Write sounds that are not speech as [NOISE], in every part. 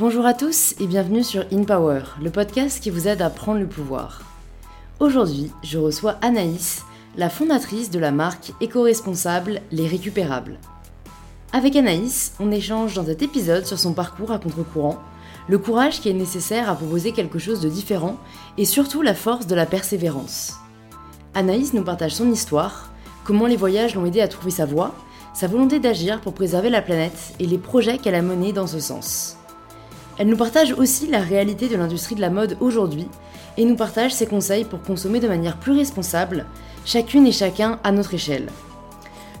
Bonjour à tous et bienvenue sur In Power, le podcast qui vous aide à prendre le pouvoir. Aujourd'hui, je reçois Anaïs, la fondatrice de la marque éco-responsable Les Récupérables. Avec Anaïs, on échange dans cet épisode sur son parcours à contre-courant, le courage qui est nécessaire à proposer quelque chose de différent et surtout la force de la persévérance. Anaïs nous partage son histoire, comment les voyages l'ont aidé à trouver sa voie, sa volonté d'agir pour préserver la planète et les projets qu'elle a menés dans ce sens. Elle nous partage aussi la réalité de l'industrie de la mode aujourd'hui et nous partage ses conseils pour consommer de manière plus responsable, chacune et chacun à notre échelle.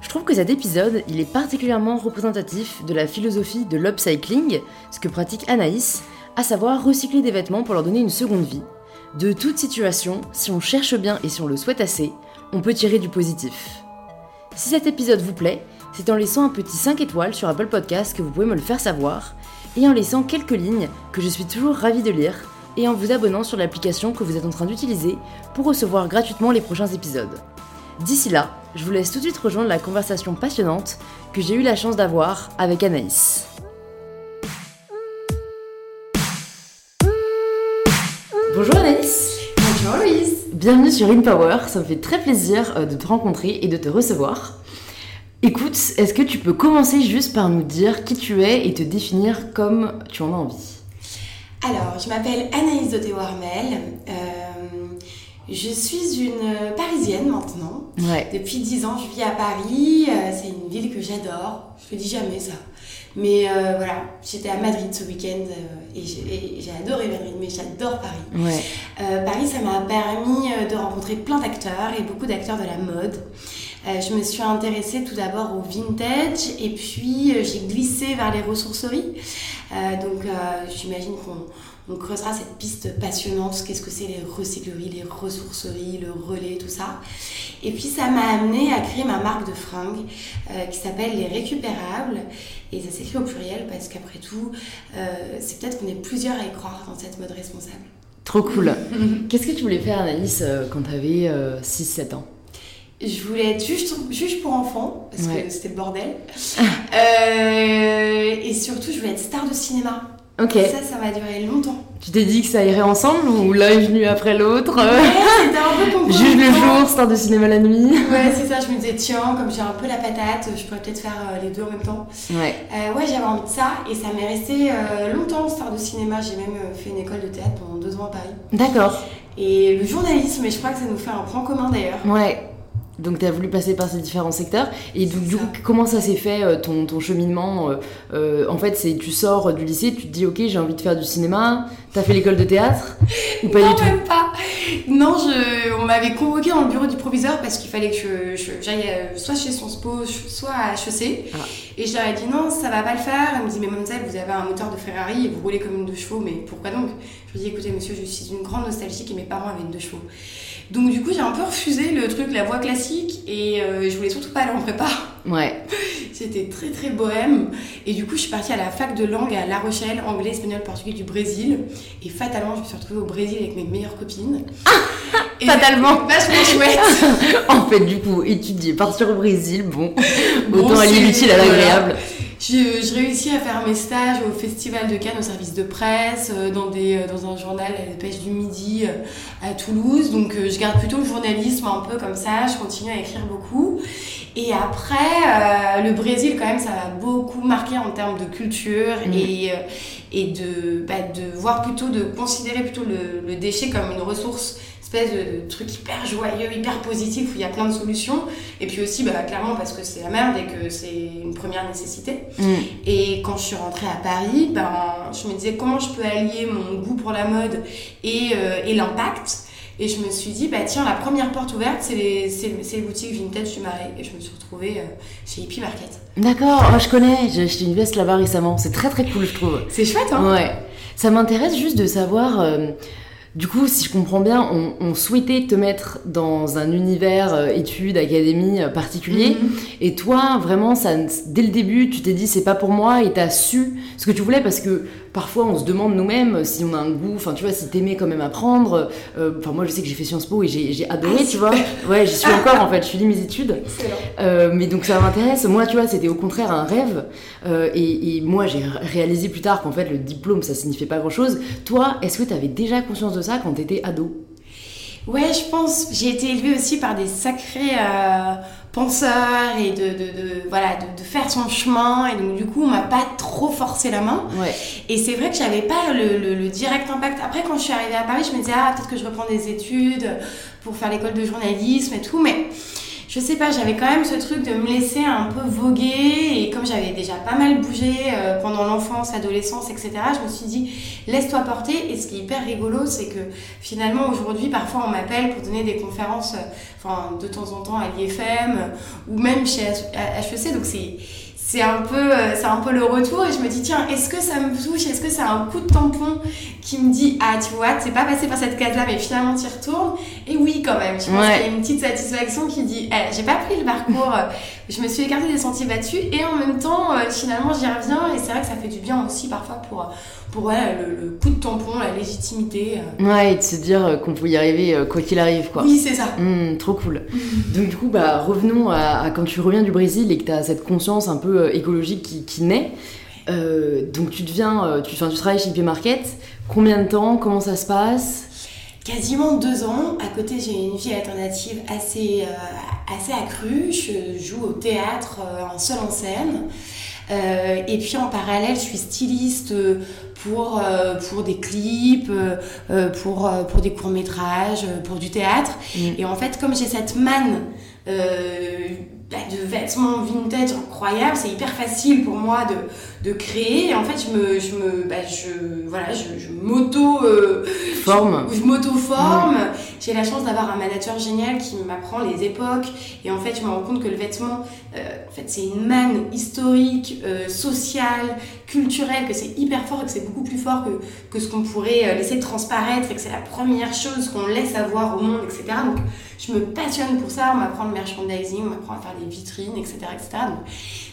Je trouve que cet épisode, il est particulièrement représentatif de la philosophie de l'upcycling, ce que pratique Anaïs, à savoir recycler des vêtements pour leur donner une seconde vie. De toute situation, si on cherche bien et si on le souhaite assez, on peut tirer du positif. Si cet épisode vous plaît, c'est en laissant un petit 5 étoiles sur Apple Podcast que vous pouvez me le faire savoir, et en laissant quelques lignes que je suis toujours ravie de lire, et en vous abonnant sur l'application que vous êtes en train d'utiliser pour recevoir gratuitement les prochains épisodes. D'ici là, je vous laisse tout de suite rejoindre la conversation passionnante que j'ai eu la chance d'avoir avec Anaïs. Bonjour Anaïs Bonjour Louise Bienvenue sur InPower, ça me fait très plaisir euh, de te rencontrer et de te recevoir. Écoute, est-ce que tu peux commencer juste par nous dire qui tu es et te définir comme tu en as envie? Alors, je m'appelle Anaïs de Warmel. Euh, je suis une Parisienne maintenant. Ouais. Depuis 10 ans, je vis à Paris. Euh, c'est une ville que j'adore. Je le dis jamais ça. Mais euh, voilà, j'étais à Madrid ce week-end et j'ai adoré Madrid, mais j'adore Paris. Ouais. Paris, ça m'a permis de rencontrer plein d'acteurs et beaucoup d'acteurs de la mode. Euh, je me suis intéressée tout d'abord au vintage et puis euh, j'ai glissé vers les ressourceries. Euh, donc j'imagine qu'on on creusera cette piste passionnante. Qu'est-ce que c'est les recycleries, les ressourceries, le relais, tout ça. Et puis ça m'a amené à créer ma marque de fringues qui s'appelle Les Récupérables. Et ça s'écrit au pluriel parce qu'après tout, c'est peut-être qu'on est plusieurs à y croire dans cette mode responsable. Trop cool. Qu'est-ce que tu voulais faire Anaïs quand tu avais 6-7 ans? Je voulais être juge, juge pour enfants, parce Ouais. que c'était le bordel. Euh, et surtout, je voulais être star de cinéma. Ok. Ça, ça m'a duré longtemps. Tu t'es dit que ça irait ensemble ou l'un est venu après l'autre? Ouais, c'était un peu [LAUGHS] concours. Juge le jour, star de cinéma la nuit. Ouais, c'est [LAUGHS] ça. Je me disais, tiens, comme j'ai un peu la patate, je pourrais peut-être faire euh, les deux en même temps. Ouais. Euh, ouais, j'avais envie de ça. Et ça m'est resté euh, longtemps, star de cinéma. J'ai même fait une école de théâtre pendant deux ans à Paris. D'accord. Et le journalisme, et je crois que ça nous fait un point commun d'ailleurs. Ouais. Donc tu as voulu passer par ces différents secteurs. Et donc, du coup, comment ça s'est fait euh, ton, ton cheminement euh, euh, En fait, c'est tu sors du lycée, tu te dis ok, j'ai envie de faire du cinéma. T'as fait l'école de théâtre [LAUGHS] ou pas non, du tout même pas. Non, je, on m'avait convoqué dans le bureau du proviseur parce qu'il fallait que j'aille soit chez son spo, soit à HEC. Ah. Et je leur ai dit non, ça va pas le faire. Elle me dit, mais mademoiselle, vous avez un moteur de Ferrari et vous roulez comme une deux chevaux, mais pourquoi donc? Je lui ai dit, écoutez, monsieur, je suis une grande nostalgique et mes parents avaient une deux chevaux. Donc, du coup, j'ai un peu refusé le truc, la voie classique, et euh, je voulais surtout pas aller en prépa. Ouais. [LAUGHS] C'était très très bohème. Et du coup, je suis partie à la fac de langue à La Rochelle, anglais, espagnol, portugais du Brésil. Et fatalement, je me suis retrouvée au Brésil avec mes meilleures copines. [LAUGHS] Et Fatalement. [LAUGHS] Vachement chouette. en fait, du coup, étudier, partir au Brésil, bon, Bon, autant allier c'est- l'utile à l'agréable. Je, je réussis à faire mes stages au Festival de Cannes, au service de presse, euh, dans, des, euh, dans un journal à la pêche du midi euh, à Toulouse. Donc je garde plutôt le journalisme un peu comme ça, je continue à écrire beaucoup. Et après, euh, le Brésil, quand même, ça m'a beaucoup marqué en termes de culture Mhm. et, et de, bah, de voir plutôt, de considérer plutôt le, le déchet comme une ressource, espèce de truc hyper joyeux, hyper positif où il y a plein de solutions. Et puis aussi, bah, clairement, parce que c'est la merde et que c'est une première nécessité. Mm. Et quand je suis rentrée à Paris, ben, je me disais comment je peux allier mon goût pour la mode et, euh, et l'impact? Et je me suis dit, bah tiens, la première porte ouverte, c'est les, les boutiques vintage du Marais. Et je me suis retrouvée euh, chez Hippie Market. D'accord, oh, je connais, j'ai acheté une veste là-bas récemment, c'est très très cool, je trouve. C'est chouette, hein Ouais. Ça m'intéresse juste de savoir, euh, du coup, si je comprends bien, on, souhaitait te mettre dans un univers euh, études, académie euh, particulier. Mhm. Et toi, vraiment, ça, dès le début, tu t'es dit c'est pas pour moi et t'as su ce que tu voulais parce que parfois on se demande nous-mêmes si on a un goût, enfin tu vois, si t'aimais quand même apprendre. Euh, enfin, moi je sais que j'ai fait Sciences Po et j'ai adoré, ah, tu vois. Ouais, j'y suis encore en fait, je finis mes études. mais donc ça m'intéresse. Moi, tu vois, c'était au contraire un rêve. Et, et, moi, j'ai réalisé plus tard qu'en fait le diplôme ça signifiait pas grand-chose. Toi, est-ce que tu avais déjà conscience de ça quand tu étais ado? Ouais, je pense. J'ai été élevée aussi par des sacrés et de, de, voilà, de, faire son chemin. Et donc, du coup, on m'a pas trop forcé la main. Ouais. Et c'est vrai que j'avais pas le, le, direct impact. Après, quand je suis arrivée à Paris, je me disais, ah, peut-être que je reprends des études pour faire l'école de journalisme et tout. Mais je sais pas, j'avais quand même ce truc de me laisser un peu voguer et comme j'avais déjà pas mal bougé euh, pendant l'enfance, l'adolescence, etc., je me suis dit laisse-toi porter et ce qui est hyper rigolo, c'est que finalement aujourd'hui, parfois on m'appelle pour donner des conférences, euh, enfin de temps en temps à l'IFM ou même chez HEC, donc c'est c'est un peu euh, c'est un peu le retour et je me dis tiens est-ce que ça me touche? Est-ce que c'est un coup de tampon qui me dit ah tu vois c'est pas passé par cette case là mais finalement tu y retournes? Et oui quand même je pense qu'il y a une petite satisfaction qui dit eh, j'ai pas pris le parcours je me suis écartée des sentiers battus et en même temps euh, finalement j'y reviens et c'est vrai que ça fait du bien aussi parfois pour pour ouais, le, coup de tampon, la légitimité. Euh. Ouais, et de se dire euh, qu'on peut y arriver quoi qu'il arrive, quoi. Oui, c'est ça. Mmh, trop cool. [LAUGHS] Donc, du coup, bah, revenons à, quand tu reviens du Brésil et que tu as cette conscience un peu écologique qui, qui naît. donc, tu deviens, tu, tu travailles chez IP Market. Combien de temps? Comment ça se passe? Quasiment deux ans. À côté, j'ai une vie alternative assez, assez accrue. Je joue au théâtre en seul en scène. Euh, et puis en parallèle, je suis styliste pour, euh, pour des clips, euh, pour, pour des courts-métrages, pour du théâtre. Mm. Et en fait, comme j'ai cette manne bah, de vêtements vintage incroyables, c'est hyper facile pour moi de, de créer. Et en fait, je me, je me, bah, je, voilà, je, je m'auto forme. [LAUGHS] Je, m'auto forme. J'ai la chance d'avoir un manager génial qui m'apprend les époques. Et en fait, je me rends compte que le vêtement, euh, en fait, c'est une manne historique, euh, sociale, culturelle, que c'est hyper fort et que c'est beaucoup plus fort que, que ce qu'on pourrait euh, laisser transparaître et que c'est la première chose qu'on laisse avoir au monde, etc. Donc, je me passionne pour ça. On m'apprend le merchandising, on m'apprend à faire des vitrines, etc., etc. Donc,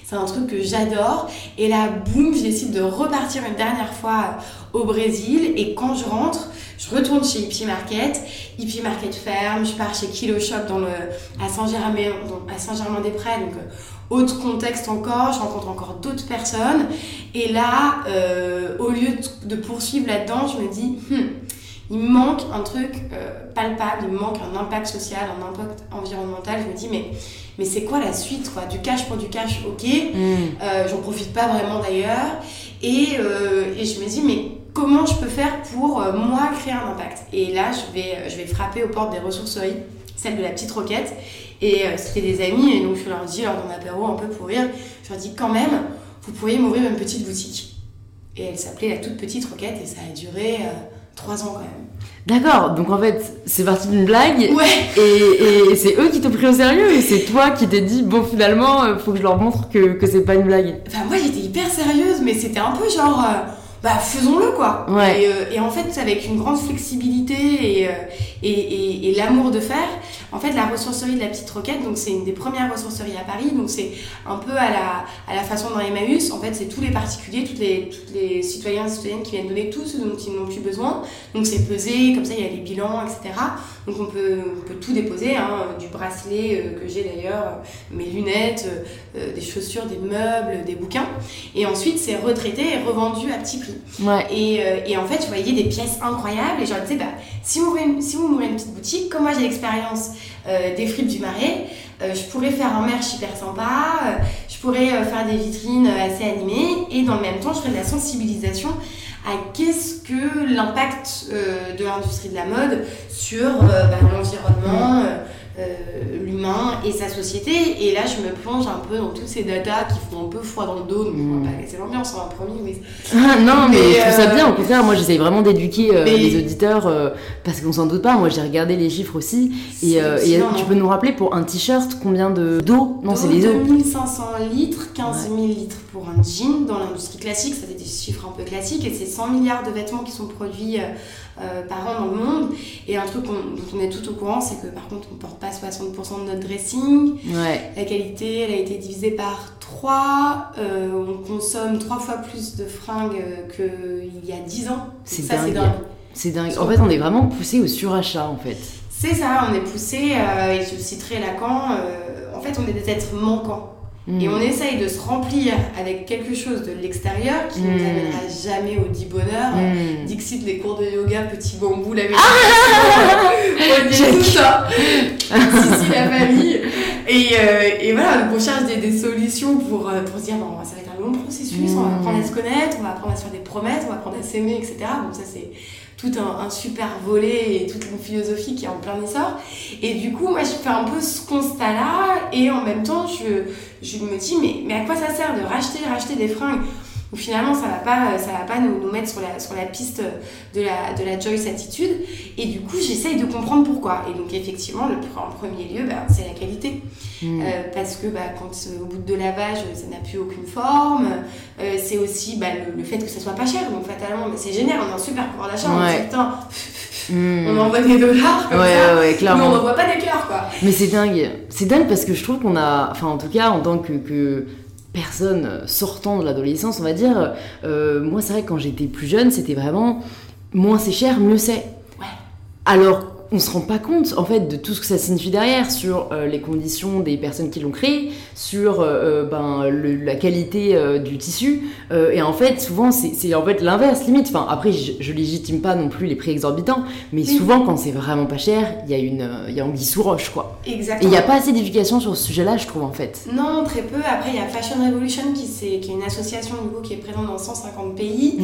c'est un truc que j'adore. Et là, boum, je décide de repartir une dernière fois au Brésil. Et quand je rentre, je retourne chez Hippie Market. Hippie Market ferme. Je pars chez Kilo Shop dans le, à Saint-Germain-des-Prés. Donc, euh, autre contexte encore, je rencontre encore d'autres personnes. Et là, euh, au lieu de, poursuivre là-dedans, je me dis, hmm, il manque un truc euh, palpable, il manque un impact social, un impact environnemental. Je me dis, mais mais c'est quoi la suite quoi? Du cash pour du cash, ok. Mm. Euh, J'en profite pas vraiment d'ailleurs. Et, euh, et, je me dis, mais comment je peux faire pour euh, moi créer un impact? Et là, je vais, je vais frapper aux portes des ressourceries, celle de la petite roquette. Et c'était des amis, et donc je leur dis, lors d'un apéro un peu pour rire, je leur dis quand même, vous pourriez m'ouvrir une petite boutique. Et elle s'appelait la toute petite roquette, et ça a duré trois ans quand même. D'accord, donc en fait, c'est parti d'une blague. Ouais. Et, c'est eux qui t'ont pris au sérieux et c'est toi qui t'es dit, bon, finalement, euh, faut que je leur montre que, que c'est pas une blague. Enfin, moi j'étais hyper sérieuse, mais c'était un peu genre. Euh, bah faisons-le quoi. Ouais. Euh, et, en fait, avec une grande flexibilité euh, et, et, et, l'amour de faire, en fait, la ressourcerie de la Petite Roquette, donc c'est une des premières ressourceries à Paris, donc c'est un peu à la, à la façon dans Emmaüs, en fait, c'est tous les particuliers, toutes les, toutes les citoyens et citoyennes qui viennent donner tout ce dont ils n'ont plus besoin. Donc c'est pesé, comme ça il y a les bilans, etc. Donc on peut, on peut tout déposer, hein, du bracelet euh, que j'ai d'ailleurs, mes lunettes, des chaussures, des meubles, des bouquins. Et ensuite c'est retraité et revendu à petit prix. Et, euh, et, en fait, je voyais des pièces incroyables et je leur disais, bah, si vous m'ouvrez si vous une petite boutique, comme moi j'ai l'expérience euh, des fripes du Marais, euh, je pourrais faire un merch hyper sympa, je pourrais faire des vitrines assez animées et dans le même temps, je ferais de la sensibilisation à qu'est-ce que l'impact de l'industrie de la mode sur bah, l'environnement l'humain et sa société. Et là, je me plonge un peu dans toutes ces datas qui font un peu froid dans le dos, donc on va pas casser l'ambiance, on va promis. Mais... [LAUGHS] non, mais, je trouve ça bien, au contraire, moi j'essaye vraiment d'éduquer les auditeurs parce qu'on s'en doute pas. Moi j'ai regardé les chiffres aussi. Et, tu peux nous rappeler pour un t-shirt combien de d'eau Non, c'est les eaux. 2500 litres, 15 000 litres pour un jean dans l'industrie classique, ça fait des chiffres un peu classiques, et c'est 100 milliards de vêtements qui sont produits euh, par an dans le monde. Et un truc dont on est tout au courant, c'est que par contre, on ne porte pas 60% de notre dressing. La qualité, elle a été divisée par 3. Euh, on consomme 3 fois plus de fringues qu'il y a 10 ans. C'est dingue. C'est dingue. En fait, on est vraiment poussé au surachat, en fait. C'est ça, on est poussé, euh, et je citerai Lacan, en fait, on est des êtres manquants. Mm. Et on essaye de se remplir avec quelque chose de l'extérieur qui ne nous mm. amènera jamais au dit bonheur. Mm. Dixit, les cours de yoga, petit bambou, la méditation, ah tout ça. si, si, la famille. Et, euh, et, voilà, donc on cherche des, des solutions pour, euh, pour se dire, bon, ça va être un long processus, on va apprendre à se connaître, on va apprendre à se faire des promesses, on va apprendre à s'aimer, etc. Bon, ça c'est tout un, super volet et toute une philosophie qui est en plein essor. Et du coup, moi, je fais un peu ce constat-là et en même temps, je, je me dis, mais, mais à quoi ça sert de racheter, racheter des fringues où finalement ça va pas ça va pas nous, nous, mettre sur la, sur la piste de la, de la Joyce attitude. Et du coup j'essaye de comprendre pourquoi. Et donc effectivement le, en premier lieu bah, c'est la qualité. Mmh. euh, parce que bah, quand euh, au bout de lavage ça n'a plus aucune forme. Euh, c'est aussi bah, le, fait que ça soit pas cher. Donc fatalement c'est génial. On a un super pouvoir d'achat. Ouais. mmh. on envoie des dollars comme ouais, ça, mais on n'envoie pas des cœurs quoi. Mais c'est dingue. C'est dingue parce que je trouve qu'on a enfin en tout cas en tant que, que personne sortant de l'adolescence, on va dire, euh, moi c'est vrai que quand j'étais plus jeune, c'était vraiment moins c'est cher, mieux c'est. Ouais. Alors on se rend pas compte en fait de tout ce que ça signifie derrière sur euh, les conditions des personnes qui l'ont créé, sur euh, euh, ben, la qualité du tissu. et en fait, souvent, c'est en fait l'inverse limite. Enfin, après, je, légitime pas non plus les prix exorbitants, mais souvent, quand c'est vraiment pas cher, il y a une, il y a anguille sous roche, quoi. Exactement. Et il n'y a pas assez d'éducation sur ce sujet-là, je trouve en fait. Non, très peu. Après, il y a Fashion Revolution qui, est, qui est une association du coup qui est présente dans 150 pays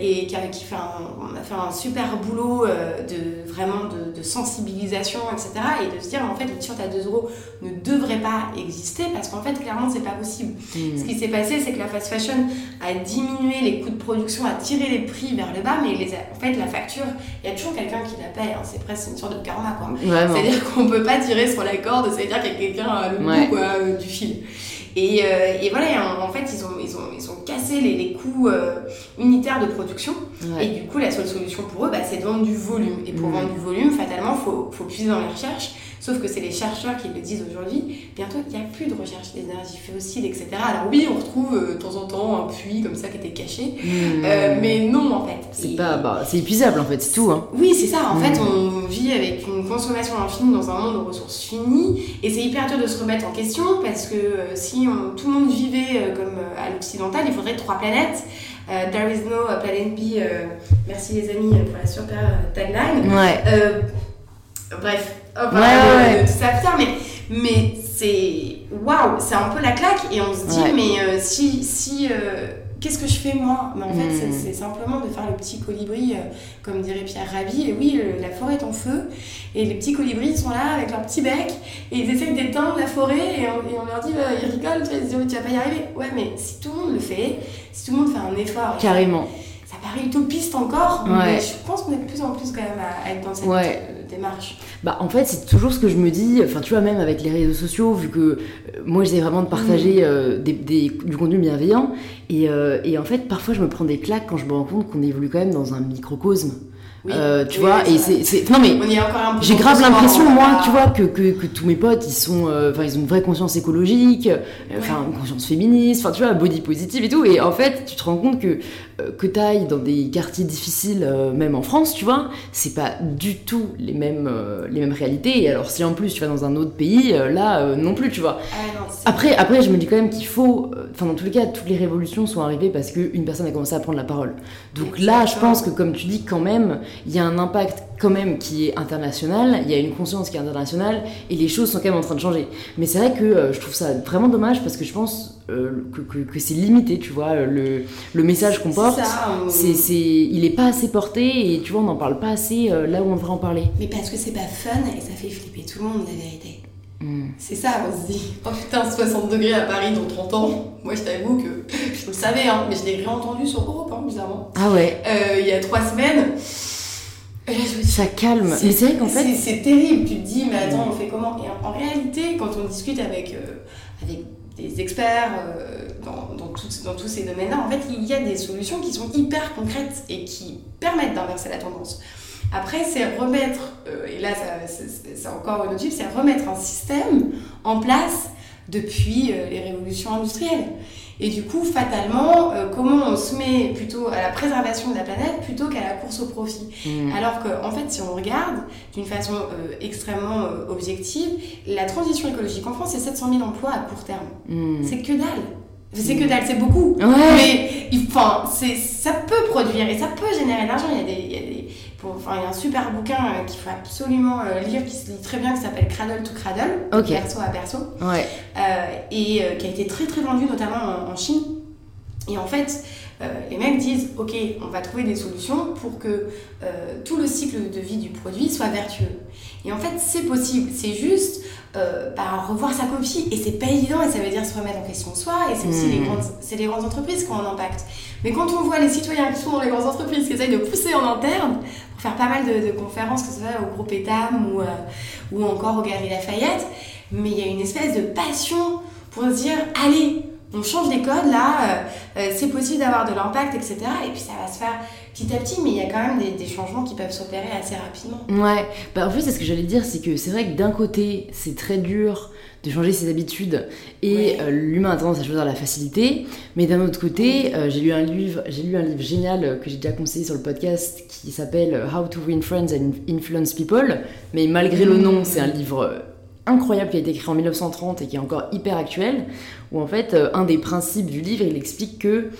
et qui, a, qui fait on a fait un super boulot de vraiment de, sensibilisation, etc. Et de se dire, en fait, le t-shirt à 2 euros ne devrait pas exister parce qu'en fait, clairement, c'est pas possible. Hmm. Ce qui s'est passé, c'est que la fast fashion a diminué les coûts de production, a tiré les prix vers le bas, mais les en fait, la facture, il y a toujours quelqu'un qui la paye. Hein. C'est presque une sorte de karma, quoi. C'est-à-dire qu'on peut pas tirer sur la corde, c'est-à-dire qu'il y a quelqu'un le bout euh, du fil. Et, euh, et, voilà, en, fait, ils ont, ils ont, ils ont cassé les, les coûts euh, unitaires de production. Et du coup, la seule solution pour eux, bah, c'est de vendre du volume. Et pour mm. vendre du volume, fatalement, il faut, faut puiser dans les recherches. Sauf que c'est les chercheurs qui le disent aujourd'hui. Bientôt, il n'y a plus de recherche des énergies fossiles, etc. Alors oui, on retrouve euh, de temps en temps un puits comme ça qui était caché. Mm. mais non, en fait. C'est pas, bah, c'est épuisable, en fait, c'est tout. Hein. Oui, c'est ça. En fait, mm. on vit avec une consommation infinie dans un monde aux ressources finies. Et c'est hyper dur de se remettre en question parce que si tout le monde vivait comme à l'occidental, il faudrait trois planètes. Euh, There is no planet B. Euh, merci les amis pour la super tagline. Ouais. bref, enfin, ouais, tout ça à mais, mais c'est waouh, c'est un peu la claque et on se dit, mais si, si qu'est-ce que je fais moi? Mais en fait, hmm. c'est simplement de faire le petit colibri, euh, comme dirait Pierre Rabhi. Et oui, la forêt est en feu, et les petits colibris sont là avec leur petit bec, et ils essaient d'éteindre la forêt, et on, leur dit, ils rigolent, tu vas, tu vas pas y arriver. Ouais, mais si tout le monde le fait, si tout le monde fait un effort. Carrément. Ça paraît utopiste encore, mais je pense qu'on est de plus en plus quand même à, être dans cette euh, démarche. Bah, en fait, c'est toujours ce que je me dis, enfin, tu vois, même avec les réseaux sociaux, vu que euh, moi, j'essaie vraiment de partager mm. euh, des, du contenu bienveillant, et, euh, et, en fait, parfois, je me prends des claques quand je me rends compte qu'on évolue quand même dans un microcosme. Euh, tu vois et c'est non mais j'ai grave l'impression moi tu vois que, que, que, tous mes potes ils sont euh, enfin ils ont une vraie conscience écologique euh, enfin une conscience féministe enfin tu vois body positive et tout et en fait tu te rends compte que que t'ailles dans des quartiers difficiles même en France tu vois c'est pas du tout les mêmes les mêmes réalités. Et alors si en plus tu vas dans un autre pays là non plus tu vois. Ah après après je me dis quand même qu'il faut enfin dans tous les cas toutes les révolutions sont arrivées parce qu'une personne a commencé à prendre la parole. Donc là je pense que comme tu dis quand même il y a un impact quand même qui est international, il y a une conscience qui est internationale, et les choses sont quand même en train de changer. Mais c'est vrai que euh, je trouve ça vraiment dommage parce que je pense euh, que, que, que c'est limité, tu vois, le, le message qu'on porte, c'est, c'est, il est pas assez porté, et tu vois, on n'en parle pas assez euh, là où on devrait en parler. Mais parce que c'est pas fun et ça fait flipper tout le monde, la vérité. Hmm. C'est ça, on se dit, oh putain, 60 degrés à Paris dans 30 ans. Moi, je t'avoue que je le savais, hein, mais je l'ai réentendu sur Europe, hein, bizarrement. Ah ouais Il y a trois semaines ça calme. C'est qu'en fait. C'est terrible. Tu te dis, mais attends, on fait comment? Et en, réalité, quand on discute avec, euh, avec des experts euh, dans, dans, dans, tous ces domaines-là, en fait, il y a des solutions qui sont hyper concrètes et qui permettent d'inverser la tendance. Après, c'est remettre, euh, et là, c'est encore une autre c'est remettre un système en place depuis les révolutions industrielles. Et du coup, fatalement, euh, comment on se met plutôt à la préservation de la planète plutôt qu'à la course au profit mmh. Alors qu'en en fait, si on regarde d'une façon euh, extrêmement euh, objective, la transition écologique en France, c'est 700 000 emplois à court terme. Mmh. C'est que dalle. C'est que dalle, c'est beaucoup. Mais enfin, ça peut produire et ça peut générer de l'argent. Il, il y a des enfin, il y a un super bouquin euh, qu'il faut absolument euh, lire, qui se lit très bien, qui s'appelle Cradle to Cradle, perso à perso, ouais. Euh, et qui a été très très vendu notamment en, Chine. Et en fait, les mecs disent, ok, on va trouver des solutions pour que tout le cycle de vie du produit soit vertueux. Et en fait, c'est possible. C'est juste bah, revoir sa copie. Et c'est pas évident, et ça veut dire se remettre en question soi. Et c'est aussi les, hmm. grandes, les grandes entreprises qui ont un impact. Mais quand on voit les citoyens qui sont dans les grandes entreprises qui essayent de pousser en interne, faire pas mal de, conférences, que ce soit au groupe ETAM ou, euh, ou encore au Galeries Lafayette, mais il y a une espèce de passion pour se dire allez, on change les codes là, euh, euh, c'est possible d'avoir de l'impact, etc. Et puis ça va se faire petit à petit, mais il y a quand même des, des changements qui peuvent s'opérer assez rapidement. Ouais, bah, en fait, c'est ce que j'allais dire, c'est que c'est vrai que d'un côté, c'est très dur de changer ses habitudes et euh, l'humain a tendance à choisir la facilité mais d'un autre côté euh, j'ai lu un livre j'ai lu un livre génial euh, que j'ai déjà conseillé sur le podcast qui s'appelle How to Win Friends and Influence People mais malgré le nom c'est un livre incroyable qui a été écrit en 1930 et qui est encore hyper actuel où en fait un des principes du livre il explique que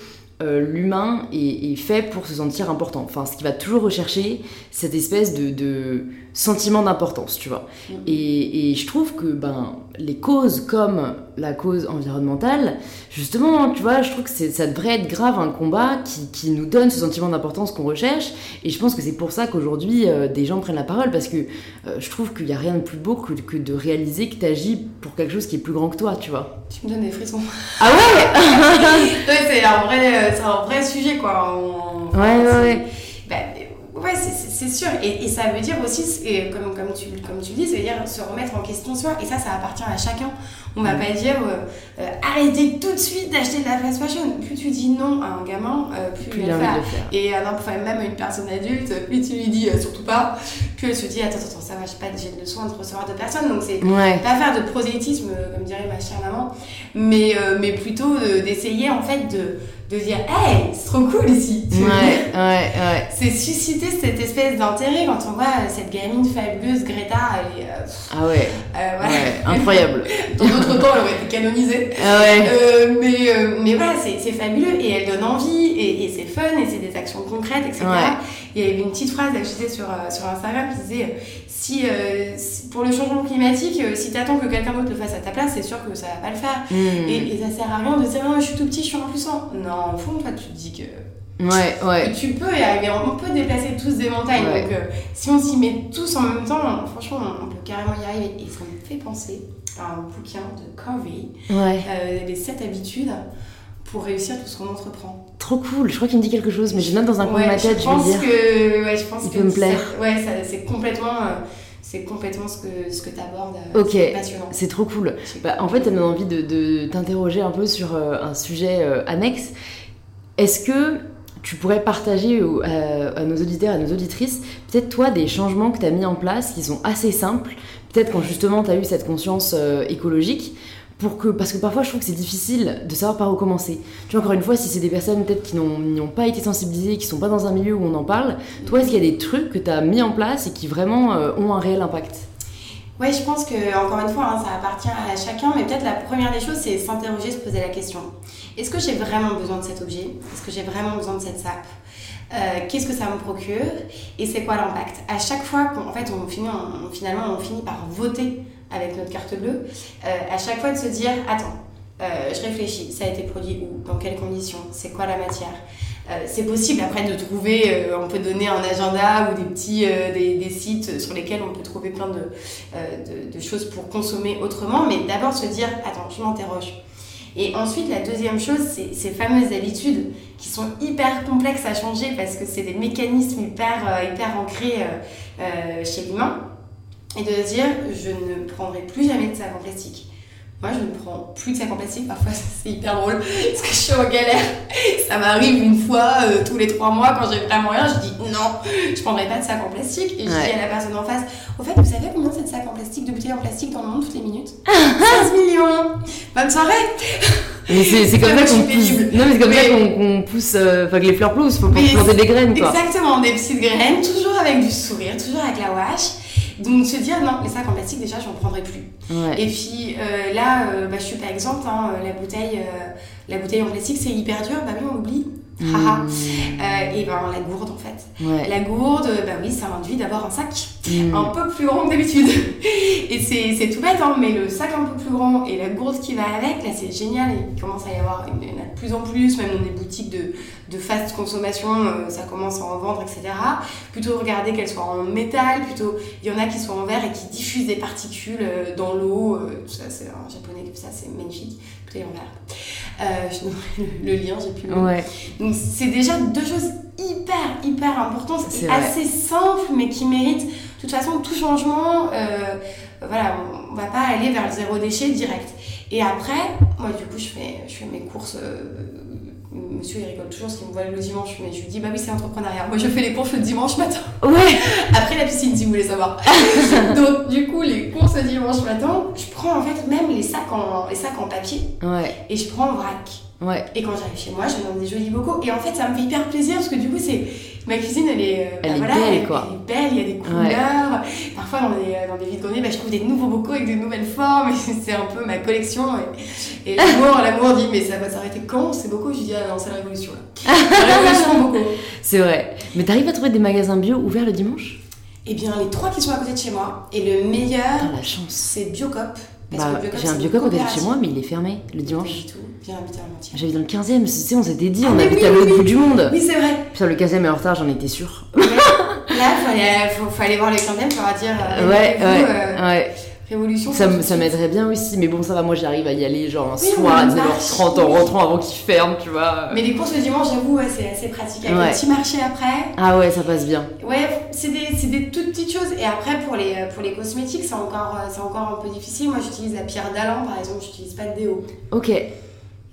l'humain est, fait pour se sentir important. Enfin, ce qu'il va toujours rechercher, cette espèce de sentiment d'importance, tu vois. Mm. Et, et, je trouve que ben, les causes comme la cause environnementale, justement, tu vois, je trouve que ça devrait être grave un combat qui, qui nous donne ce sentiment d'importance qu'on recherche. Et je pense que c'est pour ça qu'aujourd'hui, euh, des gens prennent la parole, parce que euh, je trouve qu'il n'y a rien de plus beau que, que de réaliser que tu agis pour quelque chose qui est plus grand que toi, tu vois. Tu me donnes des frissons. Ah ouais, [LAUGHS] ouais C'est un, vrai, un vrai sujet, quoi. ouais, ouais, ouais. Ouais, c'est sûr. Et, et, ça veut dire aussi, et comme, comme, tu, comme tu dis, ça veut dire se remettre en question soi. Et ça, ça appartient à chacun. On va pas dire euh, euh, arrêtez tout de suite d'acheter de la fast fashion. Plus tu dis non à un gamin, euh, plus, il va le faire. Et à même à une personne adulte, plus tu lui dis surtout pas, plus elle se dit attends, attends, ça va, j'ai pas j'ai le soin de recevoir de personnes. Donc c'est pas faire de prosélytisme, comme dirait ma chère maman, mais, mais plutôt d'essayer en fait de de dire hey c'est trop cool ici ouais, ouais, ouais. c'est susciter cette espèce d'intérêt quand on voit cette gamine fabuleuse Greta et, euh, ah ouais, euh, ouais incroyable. [LAUGHS] Dans d'autres temps elle aurait été canonisée. Ah ouais. Euh, mais, mais voilà c'est fabuleux et elle donne envie et, et c'est fun et c'est des actions concrètes etc il y avait une petite phrase que je sur, sur Instagram qui disait si, pour le changement climatique si tu attends que quelqu'un d'autre le fasse à ta place c'est sûr que ça va pas le faire hmm. et, et, ça sert à rien de dire non je suis tout petit je suis impuissant non en fond, toi, tu te dis que, ouais, ouais. tu peux y arriver. On peut déplacer tous des montagnes. Donc, euh, si on s'y met tous en même temps, franchement, on peut carrément y arriver. Et ça me fait penser à un bouquin de Covey, euh, Les 7 habitudes pour réussir tout ce qu'on entreprend. Trop cool, je crois qu'il me dit quelque chose, mais je note dans un coin de ma tête, je, pense dire. Que, ouais, je pense Il que peut me plaire. Ouais, c'est complètement. Euh, c'est complètement ce que, ce que tu abordes. Ok, c'est trop cool. Bah, en fait, me donne envie de, de t'interroger un peu sur un sujet annexe. Est-ce que tu pourrais partager à, nos auditeurs à nos auditrices, peut-être toi, des changements que tu as mis en place qui sont assez simples, peut-être quand justement tu as eu cette conscience euh, écologique, pour que, parce que parfois je trouve que c'est difficile de savoir par où commencer. Tu vois, encore une fois, si c'est des personnes peut-être qui n'ont pas été sensibilisées, qui sont pas dans un milieu où on en parle, toi, est-ce qu'il y a des trucs que tu as mis en place et qui vraiment euh, ont un réel impact? Oui, je pense que, encore une fois, hein, ça appartient à chacun, mais peut-être la première des choses, c'est s'interroger, se poser la question. Est-ce que j'ai vraiment besoin de cet objet? Est-ce que j'ai vraiment besoin de cette sape? Qu'est-ce que ça me procure? Et c'est quoi l'impact? À chaque fois qu'en fait on finit, finalement on finit par voter avec notre carte bleue, à chaque fois de se dire attends, je réfléchis, ça a été produit où, dans quelles conditions, c'est quoi la matière, euh, c'est possible après de trouver, euh, on peut donner un agenda ou des petits euh, des, sites sur lesquels on peut trouver plein de, de, choses pour consommer autrement, mais d'abord se dire, attends, je m'interroge. Et ensuite, la deuxième chose, c'est ces fameuses habitudes qui sont hyper complexes à changer parce que c'est des mécanismes hyper, hyper ancrés chez l'humain. Et de se dire, je ne prendrai plus jamais de sac en plastique. Moi, je ne prends plus de sac en plastique. Parfois, [LAUGHS] c'est hyper drôle parce que je suis en galère. [LAUGHS] Ça m'arrive une fois euh, tous les trois mois quand j'ai vraiment rien. Je dis non, je prendrai pas de sac en plastique. Et je dis à la personne en face Au fait, vous savez combien c'est de sacs en plastique, de bouteilles en plastique dans le monde toutes les minutes? [LAUGHS] 15 millions Bonne soirée c'est comme ça qu'on pousse. Non, mais c'est comme ça qu'on pousse. Euh, enfin, que les fleurs poussent. Faut planter des graines, quoi. Exactement, des petites graines, toujours avec du sourire, toujours avec la wash. Donc se dire non, les sacs en plastique déjà, j'en prendrai plus. Et puis euh, là, euh, bah, je suis par exemple, hein, la bouteille, euh, la bouteille en plastique, c'est hyper dur. Bah oui, on l'oublie. Mmh. et ben la gourde en fait. La gourde, bah oui, ça induit d'avoir un sac mmh. un peu plus grand que d'habitude. [LAUGHS] et c'est tout bête, hein, mais le sac un peu plus grand et la gourde qui va avec, là c'est génial. Il commence à y avoir, il y en a de plus en plus, même dans des boutiques de, de fast consommation, ça commence à en vendre, etc. Plutôt regarder qu'elles soient en métal, plutôt il y en a qui sont en verre et qui diffusent des particules dans l'eau. ça, c'est un japonais, ça c'est magnifique. En verre. Euh, [LAUGHS] le lien, j'ai plus le ouais. Donc c'est déjà deux choses hyper, hyper importantes, c'est assez simple, mais qui méritent, de toute façon, tout changement. Euh, voilà, on va pas aller vers le zéro déchet direct. Et après, moi, du coup, je fais, je fais mes courses. Euh, monsieur, il rigole toujours parce qu'il me voit le dimanche, mais je lui dis, bah oui, c'est entrepreneuriat. Moi, je fais les courses le dimanche matin. Ouais. [LAUGHS] Après la piscine, si vous voulez savoir. [LAUGHS] Donc, du coup, les courses le dimanche matin, je prends en fait même les sacs en, les sacs en papier. Ouais. Et je prends en vrac. Ouais. Et quand j'arrive chez moi, je donne des jolis bocaux. Et en fait, ça me fait hyper plaisir parce que du coup, c'est ma cuisine, elle est, euh, elle bah est voilà, belle, quoi. Elle est belle, il y a des couleurs. Parfois, dans des, dans des vides-greniers, bah, je trouve des nouveaux bocaux avec de nouvelles formes. c'est un peu ma collection. Et, l'amour, [LAUGHS] l'amour dit, mais ça va s'arrêter quand C'est beaucoup Je dis, ah non, c'est la révolution là. [LAUGHS] la révolution, beaucoup. C'est vrai. Mais t'arrives à trouver des magasins bio ouverts le dimanche? Eh bien, les trois qui sont à côté de chez moi. Et le meilleur, c'est Biocop. Bah, j'ai un biocop côté de chez moi, mais il est fermé le dimanche. J'habite dans le 15 e tu sais, on s'était dit, ah, on habite à l'autre bout du monde. Oui, c'est vrai. Putain, le 15 e est en retard, j'en étais sûre. Là, il faut, aller voir le 15 e pour dire. Euh, ouais, ouais, euh, ouais. Révolution. Ça, ça m'aiderait bien aussi, mais bon, ça va, moi j'arrive à y aller genre un soir à 9h30 en rentrant avant qu'il ferme, tu vois. Mais les courses le dimanche, j'avoue, ouais, c'est assez pratique. Avec ouais. un petit marché après. Ah ouais, ça passe bien. Ouais, c'est des, des, toutes petites choses. Et après, pour les, pour les cosmétiques, c'est encore, encore un peu difficile. Moi, j'utilise la pierre d'Alan, par exemple, j'utilise pas de déo. Ok.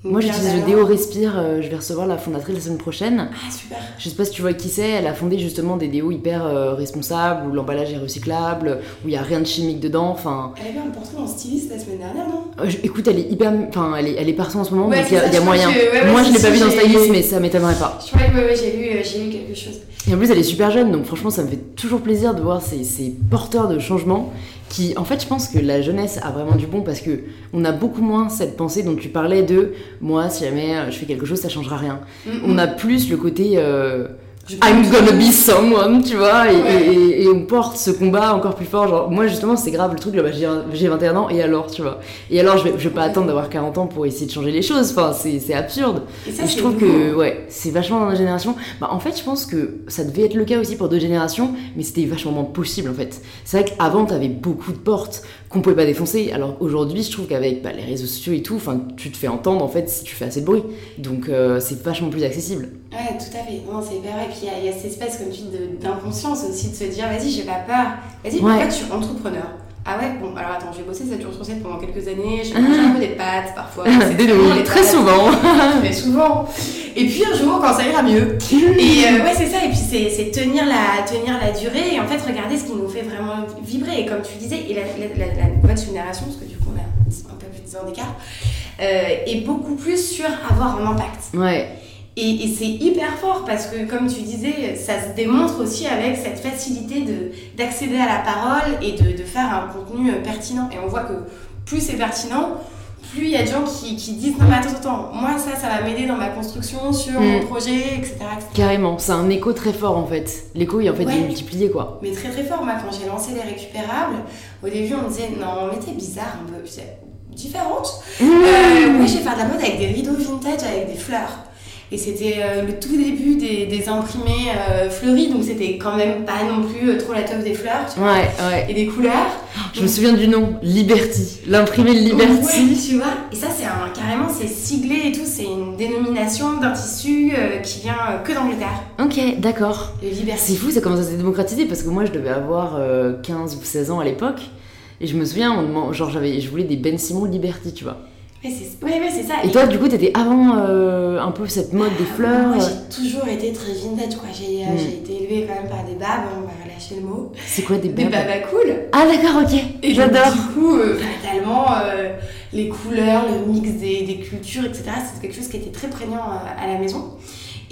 Moi j'utilise le déo Respire, euh, je vais recevoir la fondatrice la semaine prochaine. Ah super Je sais pas si tu vois qui c'est, elle a fondé justement des déos hyper euh, responsables, où l'emballage est recyclable, où il y a rien de chimique dedans, enfin... Elle avait un portrait en styliste la semaine dernière, non? Euh, Écoute, elle est hyper... Enfin, elle est, elle est partout en ce moment, donc il y, a, moyen. Moi je l'ai pas vu dans styliste, mais ça m'étonnerait pas. Je crois que j'ai vu, j'ai vu quelque chose. Et en plus elle est super jeune, donc franchement ça me fait toujours plaisir de voir ces, ces porteurs de changement qui, en fait, je pense que la jeunesse a vraiment du bon parce que on a beaucoup moins cette pensée dont tu parlais de moi, si jamais je fais quelque chose, ça changera rien. On a plus le côté euh, I'm gonna be someone, tu vois, et, et, on porte ce combat encore plus fort. Genre, moi, justement, c'est grave le truc, bah, j'ai 21 ans, et alors, tu vois. Et alors, je vais, je vais pas attendre d'avoir 40 ans pour essayer de changer les choses, enfin, c'est absurde. Et, je trouve que, ouais, c'est vachement dans notre génération. Bah, en fait, je pense que ça devait être le cas aussi pour d'autres générations, mais c'était vachement moins possible, en fait. C'est vrai qu'avant, t'avais beaucoup de portes qu'on pouvait pas défoncer, alors aujourd'hui, je trouve qu'avec bah, les réseaux sociaux et tout, enfin, tu te fais entendre, en fait, si tu fais assez de bruit. Donc, euh, c'est vachement plus accessible. Ouais, tout à fait. Non, c'est hyper vrai. Puis il y, a cette espèce, comme tu dis, d'inconscience aussi, de se dire, vas-y, j'ai pas peur. Vas-y, pourquoi tu es entrepreneur? Ah ouais, bon, alors attends, j'ai bossé 7 jours sur 7 pendant quelques années, j'ai mangé un peu des pâtes parfois. Des très souvent. [LAUGHS] Très souvent. Et puis un jour, quand ça ira mieux. [LAUGHS] Et euh, ouais, c'est ça, et puis c'est tenir la, tenir la durée et en fait regarder ce qui nous fait vraiment vibrer. Et comme tu disais, et la, la, nouvelle génération, parce que du coup on a un peu plus de 10 ans d'écart, euh, est beaucoup plus sur avoir un impact. Ouais. Et, c'est hyper fort parce que, comme tu disais, ça se démontre aussi avec cette facilité d'accéder à la parole et de, de, faire un contenu euh, pertinent. Et on voit que plus c'est pertinent, plus il y a de gens qui, qui disent non mais attends, attends, moi ça, ça va m'aider dans ma construction, sur mon Mm. projet, etc. etc. Carrément, c'est un écho très fort en fait. L'écho, il en fait Ouais. démultiplié quoi. Mais très très fort, moi quand j'ai lancé les récupérables, au début on me disait non mais t'es bizarre un peu, c'est différente. Mmh. [LAUGHS] Euh, moi je vais faire de la mode avec des rideaux vintage, avec des fleurs. Et c'était euh, le tout début des, des imprimés euh, fleuris, donc c'était quand même pas non plus euh, trop la teuf des fleurs, tu vois. Ouais, ouais. Et des couleurs. Je me souviens du nom, Liberty. L'imprimé Liberty. Ouais, tu vois. Et ça, c'est un, carrément, c'est siglé et tout. C'est une dénomination d'un tissu euh, qui vient que d'Angleterre. Ok, d'accord. Le C'est Liberty. fou, ça commence à se démocratiser parce que moi je devais avoir euh, 15 ou 16 ans à l'époque. Et je me souviens, on demande- genre j'avais, je voulais des Ben Simon Liberty, tu vois. Ouais, c'est ouais, ouais, c'est ça. Et toi, du coup, t'étais avant euh, un peu cette mode des fleurs. Moi, j'ai toujours été très vintage, quoi. J'ai euh, Mm. j'ai été élevée quand même par des babes, on va lâcher le mot. C'est quoi des Des babes babas cool. Ah d'accord, ok. Et J'adore. Du coup, euh, fatalement, euh, les couleurs, le mix des, des cultures, etc., c'est quelque chose qui était très prégnant euh, à la maison.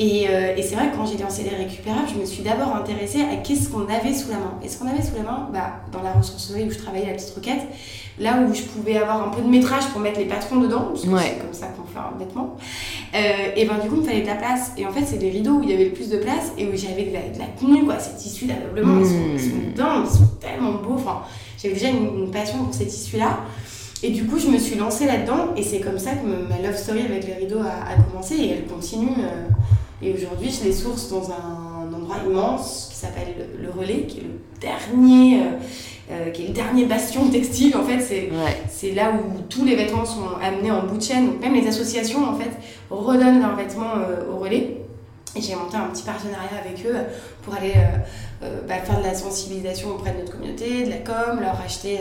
Et, euh, et c'est vrai que quand j'ai lancé les récupérables, je me suis d'abord intéressée à qu'est-ce qu'on avait sous la main. Et ce qu'on avait sous la main, bah, dans la ressourcerie où je travaillais à la petite roquette, là où je pouvais avoir un peu de métrage pour mettre les patrons dedans, parce que Ouais. c'est comme ça qu'on fait un vêtement, euh, et ben du coup, il me fallait de la place. Et en fait, c'est des rideaux où il y avait le plus de place et où j'avais de la, de la tenue, quoi. Ces tissus, d'aveuglement, ils, sont, ils sont Mm. dingues, ils sont tellement beaux. Enfin, j'avais déjà une, une passion pour ces tissus-là. Et du coup, je me suis lancée là-dedans et c'est comme ça que ma love story avec les rideaux a, a commencé et elle continue. euh, et aujourd'hui, je les source dans un endroit immense qui s'appelle le, Relais, qui est le dernier, euh, euh, qui est le dernier bastion textile. En fait, c'est Ouais. là où tous les vêtements sont amenés en bout de chaîne. Donc même les associations en fait redonnent leurs vêtements euh, au relais. Et j'ai monté un petit partenariat avec eux pour aller euh, bah, faire de la sensibilisation auprès de notre communauté, de la com, leur acheter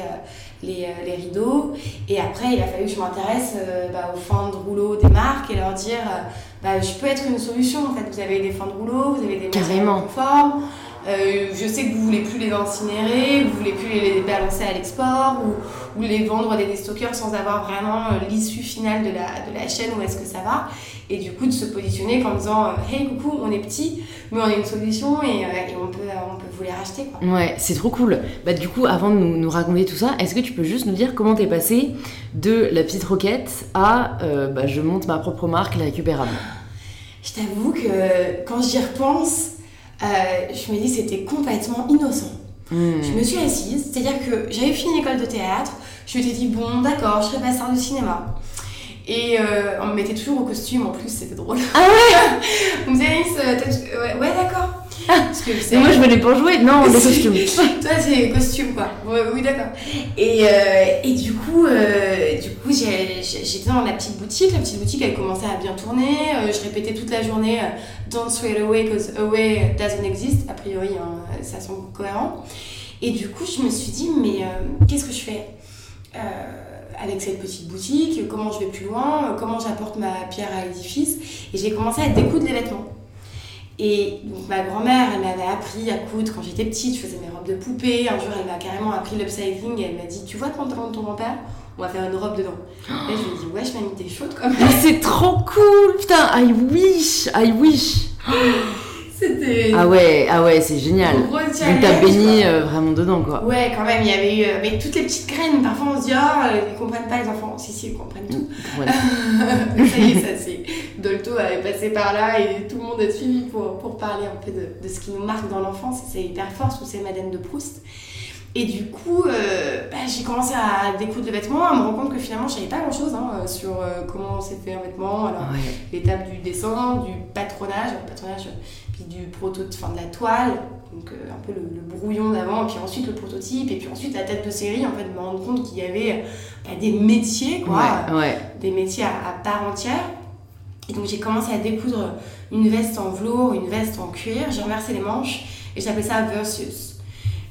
les, euh, les rideaux. Et après, il a fallu que je m'intéresse euh, bah, aux fins de rouleau des marques et leur dire euh, bah, je peux être une solution. En fait, vous avez des fins de rouleau, vous avez des Carrément. conformes. Euh, je sais que vous voulez plus les incinérer, vous voulez plus les balancer à l'export ou, ou les vendre à des déstockeurs sans avoir vraiment euh, l'issue finale de la, de la chaîne où est-ce que ça va? Et du coup, de se positionner en disant euh, Hey, coucou, on est petit, mais on a une solution et, et on, peut, on peut vous les racheter. Quoi. Ouais, c'est trop cool. Bah du coup, avant de nous, nous raconter tout ça, est-ce que tu peux juste nous dire comment t'es passé de la petite roquette à euh, bah, je monte ma propre marque, la récupérable? Je t'avoue que quand j'y repense, je me dis c'était complètement innocent. Hmm. Je me suis assise, c'est-à-dire que j'avais fini l'école de théâtre, je m'étais dit bon d'accord, je serai pas star de cinéma. Et euh, on me mettait toujours au costume en plus, c'était drôle. Ah ouais [LAUGHS] On me disait Alice, euh, ouais, ouais, d'accord. Et moi je venais pour jouer Non, le costume. [LAUGHS] Toi, c'est costume, quoi. Oui, d'accord. Et, euh, et du coup, euh, du coup j'étais dans la petite boutique. La petite boutique, elle commençait à bien tourner. Euh, je répétais toute la journée Don't it away, because away doesn't exist. A priori, hein, ça semble cohérent. Et du coup, je me suis dit, mais euh, qu'est-ce que je fais avec cette petite boutique? Comment je vais plus loin? Comment j'apporte ma pierre à l'édifice? Et j'ai commencé à découdre les vêtements. Et donc ma grand-mère, elle m'avait appris à coudre quand j'étais petite, je faisais mes robes de poupée. Un jour, elle m'a carrément appris l'upcycling et elle m'a dit Tu vois le pantalon de ton grand-père? On va faire une robe dedans. Et je lui ai dit Ouais, je m'ai mis des chaude quand même. C'est trop cool Putain, I wish I wish [GASPS] [GASPS] C'était. Ah ouais, ah ouais, c'est génial. Gros Donc t'as baigné quoi. euh, vraiment dedans quoi. Ouais, quand même, il y avait eu euh, mais toutes les petites graines. Parfois, on se dit Ah, euh, ils comprennent pas les enfants. Si, si, ils comprennent tout. Voilà. [LAUGHS] ça y est, ça c'est. Dolto est passé par là et tout le monde a suivi pour, pour parler un peu de, de ce qui nous marque dans l'enfance. C'est hyper fort, sous ces Madeleine de Proust. Et du coup, euh, bah, j'ai commencé à découdre le vêtement, à me rendre compte que finalement, je savais pas grand chose sur euh, comment c'est fait un vêtement. Alors, Ouais. l'étape du dessin, du patronage, le patronage, puis du proto, enfin de la toile, donc euh, un peu le, le brouillon d'avant, puis ensuite le prototype, et puis ensuite la tête de série, en fait, de me rendre compte qu'il y avait bah, des métiers, quoi, Ouais, ouais. des métiers à, à part entière. Et donc j'ai commencé à découdre une veste en velours, une veste en cuir, j'ai renversé les manches, et j'appelais ça Versus.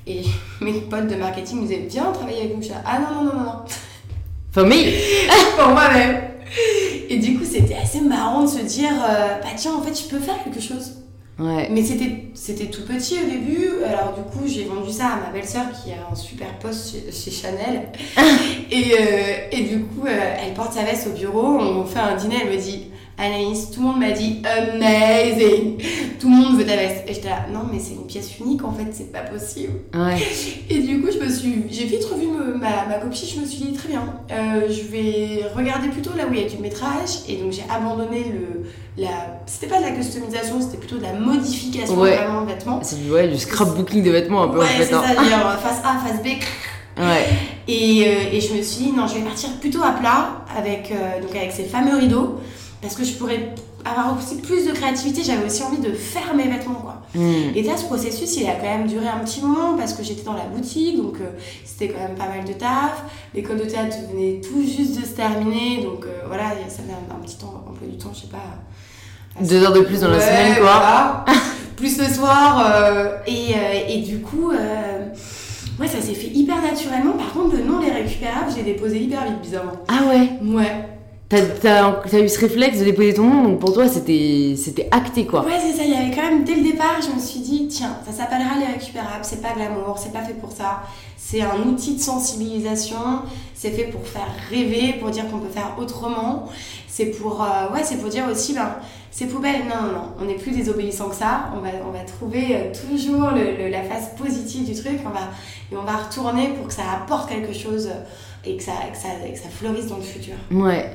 Et [LAUGHS] mes potes de marketing me disaient, viens travailler avec nous. Ah non, non, non, non, Enfin, mais. [LAUGHS] pour moi-même. Et du coup, c'était assez marrant de se dire, euh, bah tiens, en fait, je peux faire quelque chose. Ouais. Mais c'était, c'était tout petit au début. Alors du coup, j'ai vendu ça à ma belle-sœur qui a un super poste chez, chez Chanel. [LAUGHS] et, euh, et du coup, euh, elle porte sa veste au bureau. On fait un dîner. Elle me dit, Anaïs, tout le monde m'a dit amazing. Tout le monde veut ta veste. Et j'étais là, non, mais c'est une pièce unique en fait, c'est pas possible. Ouais. [LAUGHS] Et du coup, je me suis, j'ai vite revu me- ma, ma copie. Je me suis dit très bien, euh, je vais regarder plutôt là où il y a du métrage. Et donc j'ai abandonné le, la, c'était pas de la customisation, c'était plutôt de la modification Ouais. vraiment de vêtements. C'est du, ouais, du scrapbooking de vêtements un peu Ouais, en fait. c'est hein. ça, dire face A, face B. [LAUGHS] Ouais. Et, euh, et je me suis dit, non, je vais partir plutôt à plat avec, euh, donc avec ces fameux rideaux, parce que je pourrais avoir aussi plus de créativité. J'avais aussi envie de faire mes vêtements, quoi. Hmm. Et là, ce processus, il a quand même duré un petit moment parce que j'étais dans la boutique, donc euh, c'était quand même pas mal de taf. L'école de théâtre venait tout juste de se terminer, donc euh, voilà, ça fait un, un petit temps, un peu du temps, je sais pas. Deux heures de plus dans la semaine, quoi. voilà. [LAUGHS] plus le soir. euh, et, et du coup, ouais, ça s'est fait hyper naturellement. Par contre, le nom Les Récupérables, j'ai déposé hyper vite, bizarrement. Ah ouais? Ouais. T'as, eu ce réflexe de déposer ton nom, donc pour toi c'était, c'était acté quoi. Ouais, c'est ça. Il y avait quand même, dès le départ, je me suis dit, tiens, ça s'appellera Les Récupérables. C'est pas glamour, c'est pas fait pour ça. C'est un outil de sensibilisation. C'est fait pour faire rêver, pour dire qu'on peut faire autrement. C'est pour, euh, ouais, c'est pour dire aussi, ben, ces poubelles, non, non, non, on n'est plus désobéissant que ça. On va, on va trouver euh, toujours le- le- la face positive du truc. On va, et on va retourner pour que ça apporte quelque chose et que ça, que ça, que ça fleurisse dans le futur. Ouais,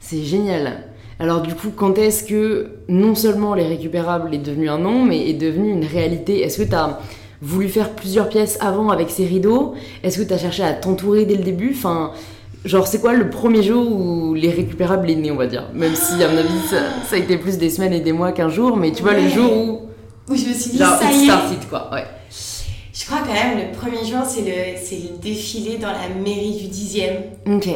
c'est génial. Alors du coup, quand est-ce que non seulement les récupérables est devenu un nom, mais est devenu une réalité? Est-ce que t'as voulu faire plusieurs pièces avant avec ces rideaux? Est-ce que t'as cherché à t'entourer dès le début? Enfin, genre c'est quoi le premier jour où les récupérables est né, on va dire? Même si à mon avis ça, ça a été plus des semaines et des mois qu'un jour, mais tu vois le jour où Où je me suis dit, genre ça y est, quoi. Ouais. Je crois quand même le premier jour, c'est le, le défilé dans la mairie du 10e. Ok.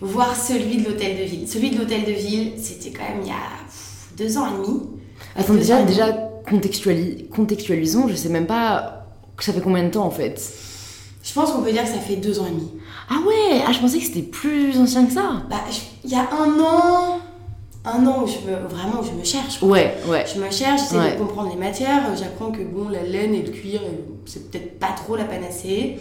Voir celui de l'hôtel de ville. Celui de l'hôtel de ville, c'était quand même il y a pff, deux ans et demi. Attends Deux déjà déjà contextualisons. Je sais même pas que ça fait combien de temps en fait. Je pense qu'on peut dire que ça fait deux ans et demi. Ah ouais, ah je pensais que c'était plus ancien que ça. Bah, il y a un an, un an où je me, vraiment où je me cherche. quoi. Ouais, ouais. Je me cherche, j'essaie Ouais. de comprendre les matières. J'apprends que bon, la laine et le cuir, euh, c'est peut-être pas trop la panacée.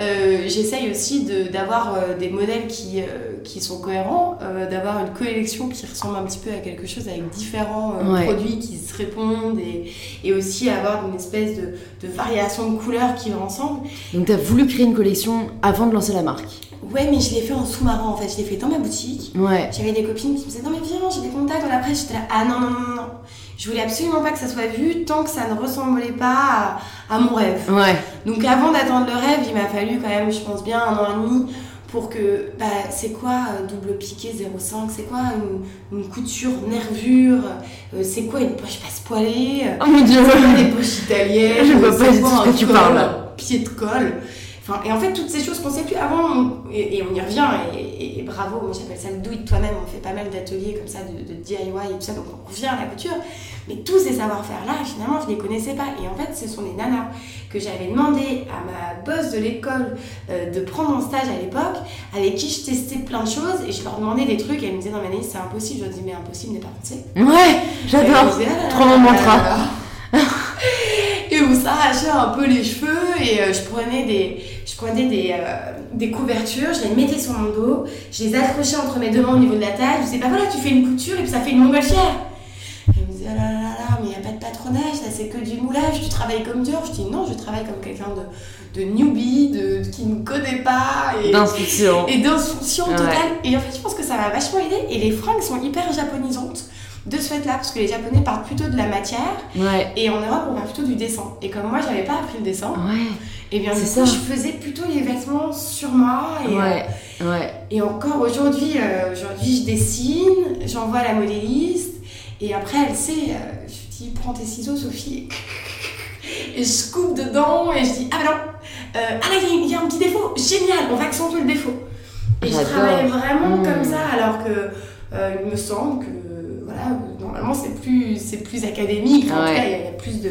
Euh, J'essaye aussi de- d'avoir euh, des modèles qui, euh, qui sont cohérents, euh, d'avoir une collection qui ressemble un petit peu à quelque chose avec différents euh, Ouais. produits qui se répondent et, et aussi avoir une espèce de, de variation de couleurs qui vont ensemble. Donc t'as voulu créer une collection avant de lancer la marque. Ouais, mais je l'ai fait en sous-marin en fait, je l'ai fait dans ma boutique. Ouais. J'avais des copines qui me disaient non mais viens, j'ai des contacts dans la presse. J'étais là, ah non, non, non, non. Je voulais absolument pas que ça soit vu tant que ça ne ressemblait pas à, à mon rêve. Ouais. Donc avant d'attendre le rêve, il m'a fallu quand même, je pense bien, un an et demi pour que, bah, c'est quoi euh, double piqué 0,5 C'est quoi une, une couture nervure? Euh, C'est quoi une poche passe-poilée euh, Oh mon dieu. C'est quoi des poches italiennes? Je vois pas du tout ce que tu parles. Pied de colle. Enfin, et en fait, toutes ces choses qu'on sait plus avant, on- et, et on y revient, et, et- bravo, moi j'appelle ça le do it toi-même, on fait pas mal d'ateliers comme ça, de, de DIY et tout ça, donc on revient à la couture. Mais tous ces savoir-faire-là, finalement, je les connaissais pas. Et en fait, ce sont des nanas que j'avais demandé à ma boss de l'école euh, de prendre en stage à l'époque, avec qui je testais plein de choses, et je leur demandais des trucs, et elles me disaient, non, mais c'est impossible. Je leur dis, mais impossible n'est pas français. Ouais, j'adore. Trop mon mantra. [LAUGHS] Et on s'arrachait un peu les cheveux et euh, je prenais des, je prenais des, euh, des couvertures, je les mettais sur mon dos, je les accrochais entre mes deux mains au niveau de la taille. Je disais, bah voilà, tu fais une couture et puis ça fait une montgolfière. Elle me disait, ah là là là mais il n'y a pas de patronage, là c'est que du moulage, tu travailles comme dur. Je dis, non, je travaille comme quelqu'un de, de newbie, de, de- qui ne connaît pas. D'instruction. [LAUGHS] et d'instruction Ouais. totale. Et en fait, je pense que ça m'a vachement aidé. Et les fringues sont hyper japonisantes de ce fait-là, parce que les Japonais parlent plutôt de la matière, Ouais. et en Europe, on parle plutôt du dessin. Et comme moi, j'avais pas appris le dessin, Ouais. Et bien du C'est coup, ça. je faisais plutôt les vêtements sur moi. Et, Ouais. Ouais. et encore aujourd'hui, euh, aujourd'hui, je dessine, j'envoie à la modéliste, et après, elle sait, euh, je lui dis, prends tes ciseaux, Sophie. [LAUGHS] Et je coupe dedans, et je dis, ah bah non, euh, ah là, il y a- il y, a un petit défaut, génial, on va accentuer le défaut. Et je travaille vraiment Mmh. comme ça, alors que euh, il me semble que, voilà, normalement, c'est plus, plus académique, en tout cas, il y a- il y, a plus de.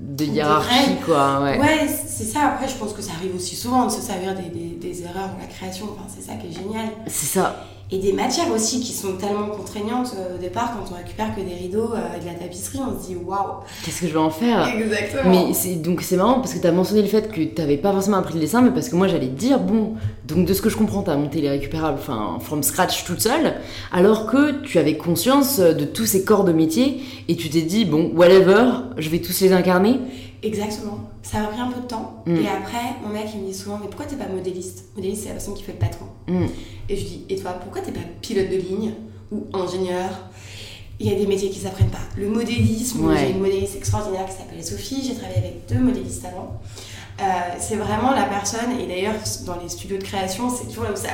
De hiérarchie quoi. Ouais. Ouais, c'est ça. Après, je pense que ça arrive aussi souvent de se servir des, des, des erreurs dans la création. Enfin, c'est ça qui est génial. C'est ça. Et des matières aussi qui sont tellement contraignantes euh, au départ quand on récupère que des rideaux euh, et de la tapisserie, on se dit waouh. Qu'est-ce que je vais en faire? Exactement. Mais c'est donc c'est marrant parce que tu as mentionné le fait que tu n'avais pas forcément appris le dessin, mais parce que moi j'allais te dire bon, donc de ce que je comprends, tu as monté les récupérables, enfin from scratch toute seule, alors que tu avais conscience de tous ces corps de métier et tu t'es dit bon whatever, je vais tous les incarner. Exactement. Ça m'a pris un peu de temps. Mm. Et après, mon mec, il me dit souvent, mais pourquoi t'es pas modéliste? Modéliste, c'est la personne qui fait le patron. Mm. Et je dis, et toi, pourquoi t'es pas pilote de ligne ou ingénieur? Il y a des métiers qui s'apprennent pas. Le modélisme, Ouais. j'ai une modéliste extraordinaire qui s'appelle Sophie, j'ai travaillé avec deux modélistes avant. Euh, c'est vraiment la personne, et d'ailleurs, dans les studios de création, c'est toujours là où ça.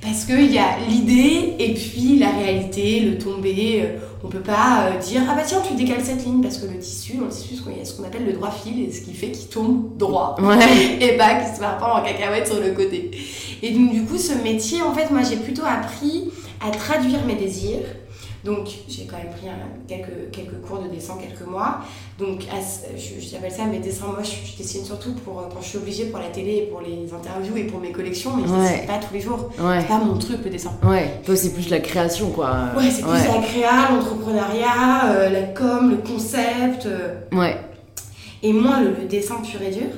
Parce qu'il y a l'idée et puis la réalité, le tombé. On peut pas euh, dire ah bah tiens tu décales cette ligne parce que le tissu, dans le tissu, il y a ce qu'on appelle le droit fil et ce qui fait qu'il tombe droit Ouais. [LAUGHS] et pas qu'il se part pas en cacahuète sur le côté. Et donc du coup ce métier en fait moi j'ai plutôt appris à traduire mes désirs. Donc j'ai quand même pris un- quelques, quelques cours de dessin quelques mois. Donc à je- j'appelle ça mes dessins moches. Je dessine surtout pour euh, quand je suis obligée pour la télé et pour les interviews et pour mes collections, mais je Ouais. dessine pas tous les jours. Ouais. C'est pas mon truc le dessin. Ouais. Toi c'est plus la création quoi. Ouais, c'est plus la créa, l'entrepreneuriat, euh, la com, le concept. euh, Ouais. et moins le, le dessin pur et dur.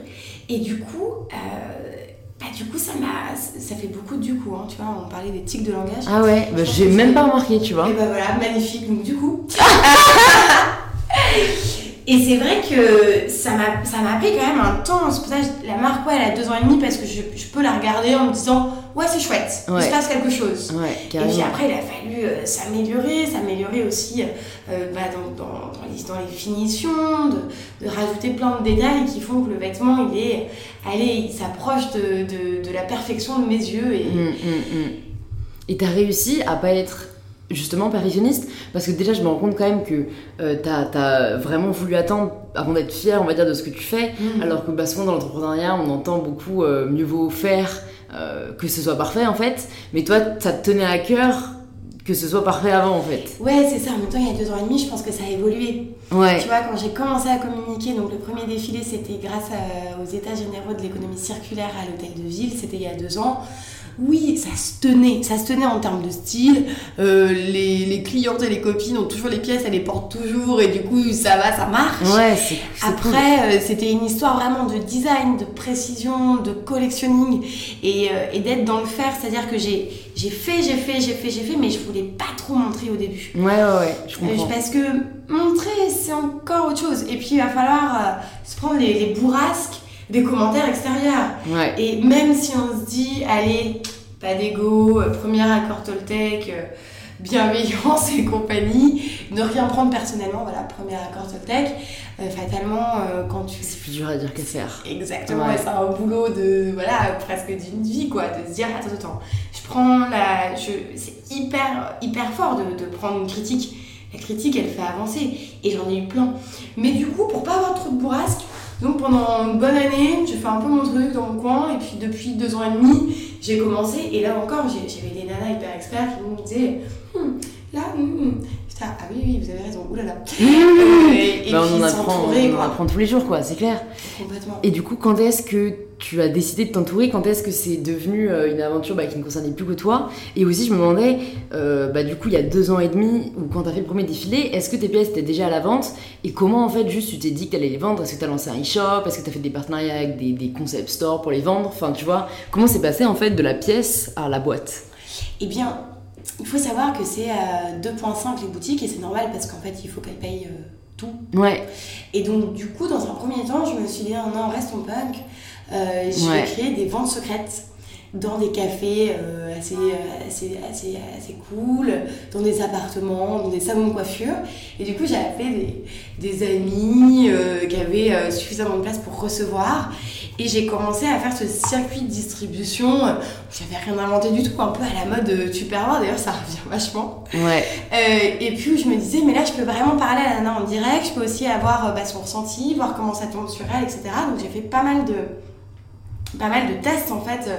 Et du coup, euh, bah, du coup ça m'a, ça fait beaucoup du coup. Hein, tu vois, on parlait des tics de langage. Ah ouais. Bah, j'ai même pas remarqué tu vois. Et bah voilà, magnifique. Donc du coup. [LAUGHS] Et c'est vrai que ça m'a, ça m'a pris quand même un temps. C'est pour ça que la marque, ouais, elle a deux ans et demi parce que je, je peux la regarder en me disant, ouais, c'est chouette, il Ouais. se passe quelque chose. Ouais. Et puis après, il a fallu euh, s'améliorer, s'améliorer aussi euh, bah, dans, dans, dans les, dans les finitions, de, de rajouter plein de détails qui font que le vêtement, il est, allez, il s'approche de, de, de la perfection de mes yeux. Et, Mm, mm, mm. Et t'as réussi à pas être justement perfectionniste parce que déjà je me rends compte quand même que euh, t'as as vraiment voulu attendre avant d'être fier on va dire de ce que tu fais Mhm. alors que bah, souvent dans l'entrepreneuriat on entend beaucoup euh, mieux vaut faire euh, que ce soit parfait en fait mais toi ça te tenait à cœur que ce soit parfait avant en fait Ouais, c'est ça. En même temps, il y a deux ans et demi, je pense que ça a évolué. ouais Tu vois, quand j'ai commencé à communiquer, donc le premier défilé, c'était grâce à- aux états généraux de l'économie circulaire à l'hôtel de ville, c'était il y a deux ans. Oui, ça se tenait, ça se tenait en termes de style. Euh, les, les clientes et les copines ont toujours les pièces, elles les portent toujours, et du coup, ça va, ça marche. ouais cool. Après, euh, c'était une histoire vraiment de design, de précision, de collectionning et, euh, et d'être dans le faire. C'est-à-dire que j'ai j'ai fait, j'ai fait, j'ai fait, j'ai fait, mais je voulais pas trop montrer au début. ouais ouais ouais je comprends parce que montrer, c'est encore autre chose. Et puis, il va falloir se prendre les, les bourrasques des commentaires extérieurs. ouais Et même si on se dit, allez, pas d'ego, euh, premier accord Toltec, euh, bienveillance [LAUGHS] et compagnie, ne rien prendre personnellement, voilà, premier accord Toltec, euh, fatalement, euh, quand tu... c'est plus dur à dire qu'à faire Exactement, Ouais. c'est un boulot de, voilà, presque d'une vie, quoi, de se dire, attends, attends, je prends la... je- C'est hyper, hyper fort de, de prendre une critique. La critique, elle fait avancer, et j'en ai eu plein. Mais du coup, pour pas avoir trop de bourrasques, donc pendant une bonne année, j'ai fait un peu mon truc dans mon coin, et puis depuis deux ans et demi, j'ai commencé, et là encore, j'ai- j'avais des nanas hyper experts qui me disaient, Hum, là, hum, hum. Là, ah oui, oui, vous avez raison, oulala. [LAUGHS] Et et Bah, puis on en apprend on en apprend tous les jours quoi c'est clair Complètement. Et du coup, quand est-ce que tu as décidé de t'entourer Quand est-ce que c'est devenu euh, une aventure bah, qui ne concernait plus que toi? Et aussi, je me demandais, euh, bah, du coup, il y a deux ans et demi, ou quand tu as fait le premier défilé, est-ce que tes pièces étaient déjà à la vente? Et comment, en fait, juste tu t'es dit que tu allais les vendre? Est-ce que tu as lancé un e-shop? Est-ce que tu as fait des partenariats avec des, des concept stores pour les vendre? Enfin, tu vois, comment c'est passé, en fait, de la pièce à la boîte? Eh bien, il faut savoir que c'est à 2.5 les boutiques et c'est normal parce qu'en fait, il faut qu'elles payent euh, tout. Ouais, Et donc, du coup, dans un premier temps, je me suis dit, non, restons punk. Euh, je Ouais. vais créer des ventes secrètes dans des cafés euh, assez, euh, assez, assez, assez cool, dans des appartements, dans des salons de coiffure. Et du coup, j'ai appelé des, des amis euh, qui avaient euh, suffisamment de place pour recevoir. Et j'ai commencé à faire ce circuit de distribution. J'avais rien inventé du tout, un peu à la mode Tupperware. D'ailleurs, ça revient [LAUGHS] vachement. ouais, et puis où je me disais, mais là je peux vraiment parler à la nana en direct, je peux aussi avoir bah, son ressenti, voir comment ça tombe sur elle, etc. Donc j'ai fait pas mal de, pas mal de tests en fait euh,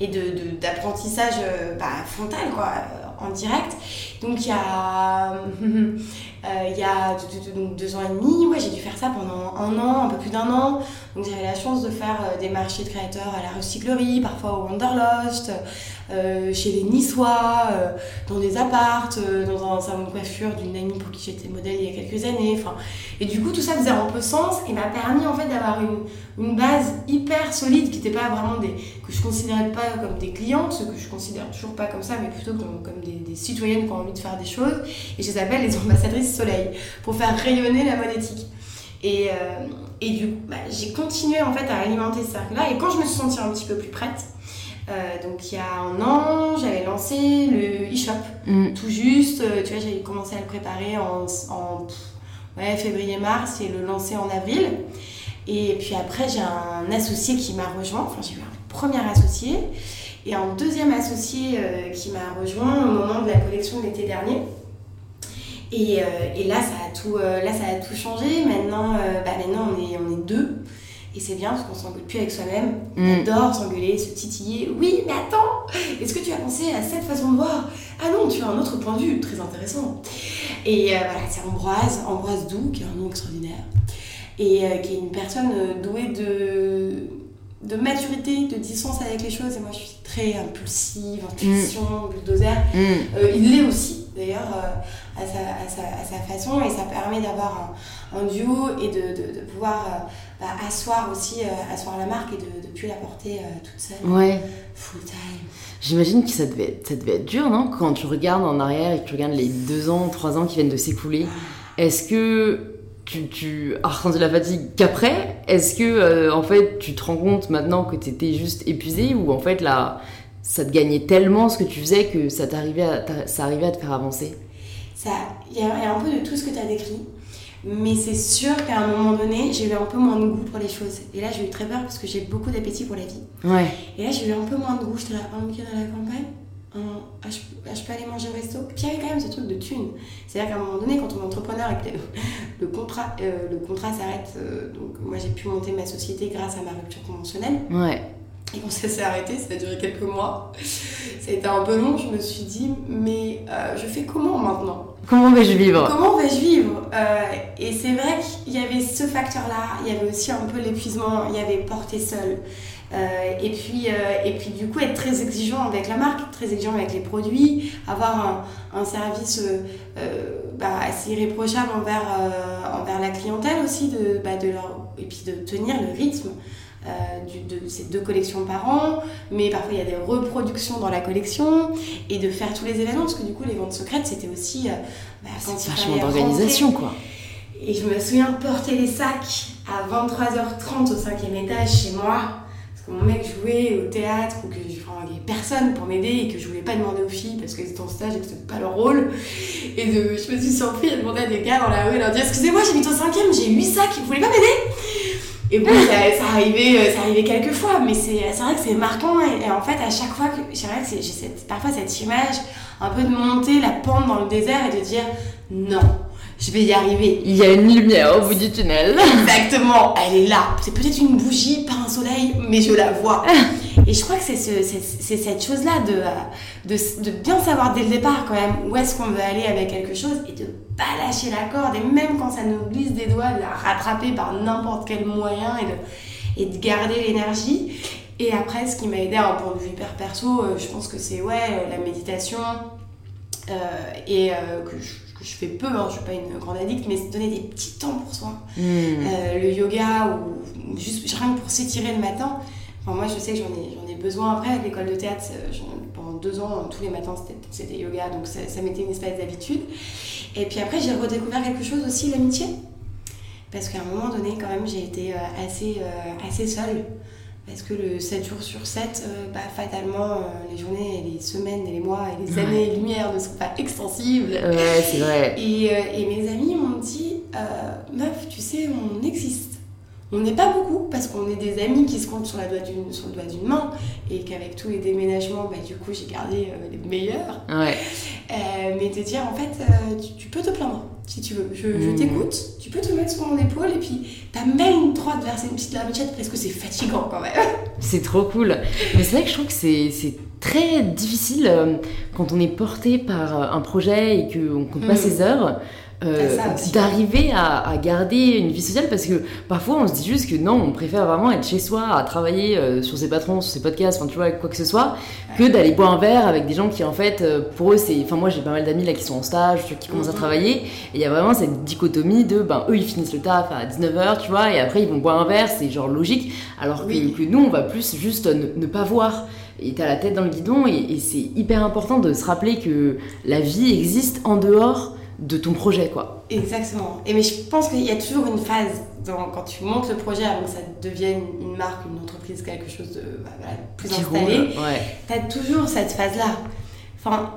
et de, de- d'apprentissage euh, bah, frontal quoi, euh, en direct. Donc il y a, [LAUGHS] il y a deux, deux- donc deux ans et demi, ouais, j'ai dû faire ça pendant un an, un peu plus d'un an. Donc j'avais la chance de faire des marchés de créateurs à la recyclerie, parfois au Wanderlust, chez les Niçois, dans des appartes, dans un salon de coiffure d'une amie pour qui j'étais modèle il y a quelques années. Et du coup, tout ça faisait un peu sens et m'a permis en fait d'avoir une, base hyper solide qui n'était pas vraiment des. que je considérais pas comme des clientes, ce que je considère toujours pas comme ça, mais plutôt comme, des, citoyennes qui ont envie de faire des choses. Et je les appelle les ambassadrices soleil pour faire rayonner la mode éthique. Et, euh, et du coup, bah, j'ai continué en fait à alimenter ce cercle-là. Et quand je me suis sentie un petit peu plus prête, euh, donc il y a un an, j'avais lancé le e-shop, mm. tout juste. Euh, tu vois, j'avais commencé à le préparer en, en ouais, février-mars et le lancer en avril. Et puis après, j'ai un associé qui m'a rejoint. Enfin, j'ai eu un premier associé et un deuxième associé qui m'a rejoint au moment de la collection de l'été dernier. Et, euh, et, là, ça a tout, euh, là, ça a tout changé. Maintenant, euh, bah, maintenant on, est, on est deux. Et c'est bien parce qu'on s'engueule plus avec soi-même. On mm. adore s'engueuler, se titiller. Oui, mais attends, est-ce que tu as pensé à cette façon de voir? Ah non, tu as un autre point de vue, très intéressant. Et voilà, c'est Ambroise, Ambroise Doux, qui est un nom extraordinaire. Et qui est une personne douée de, de maturité, de distance avec les choses. Et moi, je suis très impulsive, intuition, mm. bulldozer. Mm. il l'est aussi, d'ailleurs à sa, façon et ça permet d'avoir un, duo et de, de, pouvoir euh, bah, asseoir aussi euh, asseoir la marque et de ne plus la porter euh, toute seule ouais. full time. J'imagine que ça devait, ça devait être dur, non? Quand tu regardes en arrière et que tu regardes les deux ans, trois ans qui viennent de s'écouler, est-ce que tu, tu as ressenti la fatigue qu'après Est-ce que, en fait, tu te rends compte maintenant que tu étais juste épuisé ou en fait, là, ça te gagnait tellement ce que tu faisais que ça, t'arrivait ça arrivait à te faire avancer il y, a un peu de tout ce que tu as décrit. Mais c'est sûr qu'à un moment donné, j'ai eu un peu moins de goût pour les choses. Et là, j'ai eu très peur parce que j'ai beaucoup d'appétit pour la vie. Ouais. Et là, j'ai eu un peu moins de goût. J'étais là, un week-end à la campagne, ah, je, ah, je, peux aller manger au resto. Puis il y avait quand même ce truc de thune. C'est-à-dire qu'à un moment donné, quand on est entrepreneur et que [LAUGHS] le, contrat, euh, le contrat s'arrête, euh, donc moi j'ai pu monter ma société grâce à ma rupture conventionnelle. Ouais. Et quand ça s'est arrêté, ça a duré quelques mois. Ça a été un peu long, je me suis dit, mais euh, je fais comment maintenant? Comment vais-je vivre? Comment vais-je vivre? Euh, Et c'est vrai qu'il y avait ce facteur-là, il y avait aussi un peu l'épuisement, il y avait porter seul. Euh, et, puis, et puis du coup être très exigeant avec la marque, très exigeant avec les produits, avoir un, un service bah, assez irréprochable envers, envers la clientèle aussi, de, bah, de leur, et puis de tenir le rythme. Euh, de ces deux collections par an, mais parfois il y a des reproductions dans la collection et de faire tous les événements parce que du coup les ventes secrètes c'était aussi euh, bah, c'est vachement d'organisation quoi. Et je me souviens porter les sacs à 23h30 au cinquième étage chez moi parce que mon mec jouait au théâtre ou que n'y avait personne pour m'aider et que je voulais pas demander aux filles parce qu'elles étaient en stage et que c'était pas leur rôle. Et de, je me suis surpris à demander à des gars dans la rue et leur dire Excusez-moi, j'habite au cinquième, j'ai 8 sacs, vous voulez pas m'aider? Et bon, ça, ça, arrivait, euh, ça arrivait quelques fois, mais c'est vrai que c'est marquant. Et, en fait, à chaque fois que j'ai cette, parfois cette image un peu de monter la pente dans le désert et de dire non, je vais y arriver. Il y a une lumière au bout du tunnel. Exactement, elle est là. C'est peut-être une bougie, pas un soleil, mais je la vois. [LAUGHS] Et je crois que c'est ce, cette chose-là de, de, de, bien savoir dès le départ quand même où est-ce qu'on veut aller avec quelque chose et de pas lâcher la corde et même quand ça nous glisse des doigts, de la rattraper par n'importe quel moyen et de, et de garder l'énergie. Et après, ce qui m'a aidé à un point de vue hyper perso, euh, je pense que c'est ouais, la méditation euh, et euh, que, je, que, je, fais peu, hein, je suis pas une grande addict, mais donner des petits temps pour soi. Hmm. le yoga ou juste rien que pour s'étirer le matin. Enfin, moi, je sais que j'en ai, j'en ai besoin après avec l'école de théâtre. Pendant deux ans, tous les matins, c'était yoga, donc ça, ça mettait une espèce d'habitude. Et puis après, j'ai redécouvert quelque chose aussi, l'amitié. Parce qu'à un moment donné, quand même, j'ai été euh, assez, euh, assez seule. Parce que le 7 jours sur 7, euh, bah, fatalement, les journées, les semaines, et les mois, et les années et lumière ne sont pas extensibles. Ouais, c'est vrai. Et, et, mes amis m'ont dit Meuf, tu sais, on existe. On n'est pas beaucoup parce qu'on est des amis qui se comptent sur, la doigt sur le doigt d'une main et qu'avec tous les déménagements, bah, du coup, j'ai gardé euh, les meilleurs. Ouais. Euh, mais te dire, en fait, euh, tu, peux te plaindre si tu veux. Je, mmh. t'écoute, tu peux te mettre sur mon épaule et puis t'as même une de verser une petite larmichette parce que c'est fatigant quand même. C'est trop cool. Mais c'est vrai que je trouve que c'est très difficile euh, quand on est porté par euh, un projet et qu'on compte pas Mm. ses heures. euh, Ah, aussi. d'arriver à, à garder une vie sociale parce que parfois on se dit juste que non on préfère vraiment être chez soi à travailler euh, sur ses patrons sur ses podcasts enfin tu vois quoi que ce soit que d'aller boire un verre avec des gens qui en fait euh, pour eux c'est enfin moi j'ai pas mal d'amis là qui sont en stage qui commencent à Mhm. travailler et il y a vraiment cette dichotomie de ben eux ils finissent le taf à 19h tu vois et après ils vont boire un verre c'est genre logique alors que, Oui. que nous on va plus juste ne, ne pas voir et t'as la tête dans le guidon et, et c'est hyper important de se rappeler que la vie existe en dehors de ton projet quoi Exactement. Et mais je pense qu'il y a toujours une phase dans, quand tu montes le projet avant que ça devienne une marque, une entreprise, quelque chose de bah, voilà, plus Qui installé. ouais T'as toujours cette phase-là. Enfin,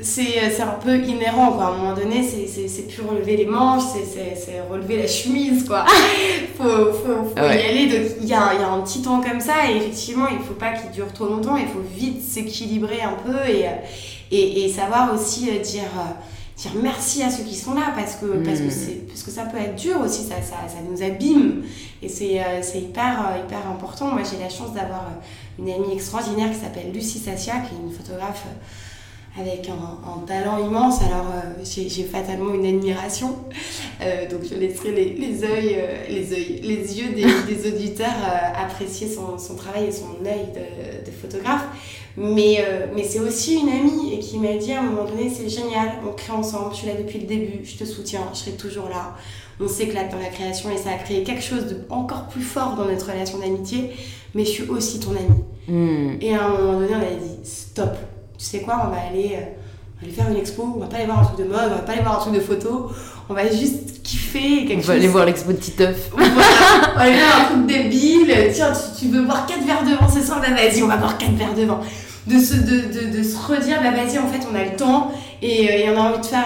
c'est c'est un peu inhérent, quoi. À un moment donné, c'est- c'est c'est plus relever les manches, c'est- c'est c'est relever la chemise, quoi. [LAUGHS] faut, faut, faut Ah ouais. y aller. Donc, il y a, il y a un petit temps comme ça, et effectivement, il faut pas qu'il dure trop longtemps, il faut vite s'équilibrer un peu et, euh, et, et savoir aussi euh, dire. euh, dire merci à ceux qui sont là parce que, parce que, Mm. c'est- parce que ça peut être dur aussi, ça, ça, ça nous abîme et c'est euh, c'est hyper, euh, hyper important. Moi j'ai la chance d'avoir euh, une amie extraordinaire qui s'appelle Lucie Sassia, qui est une photographe euh, avec un, un talent immense. Alors euh, j'ai fatalement une admiration, Euh, donc je laisserai les, les, euh, les, yeux des, [LAUGHS] des auditeurs apprécier son, son travail et son œil de, de photographe. Mais, mais c'est aussi une amie et qui m'a dit à un moment donné c'est génial, on crée ensemble, je suis là depuis le début, je te soutiens, je serai toujours là. On s'éclate dans la création et ça a créé quelque chose de encore plus fort dans notre relation d'amitié, mais je suis aussi ton amie. Hmm. Et à un moment donné, on a dit stop. Tu sais quoi, on va aller, euh, on va aller faire une expo, on va pas aller voir un truc de mode, on va pas aller voir un truc de photo, on va juste kiffer quelque on chose. va aller voir l'expo de Titeuf [LAUGHS] on va aller faire un truc débile. Tiens, tu, tu veux boire 4 verres de vin ce soir Bah vas-y, on va boire 4 verres de vin. De se, de, de, de se redire, bah vas-y, en fait, on a le temps et, euh, et on a envie de faire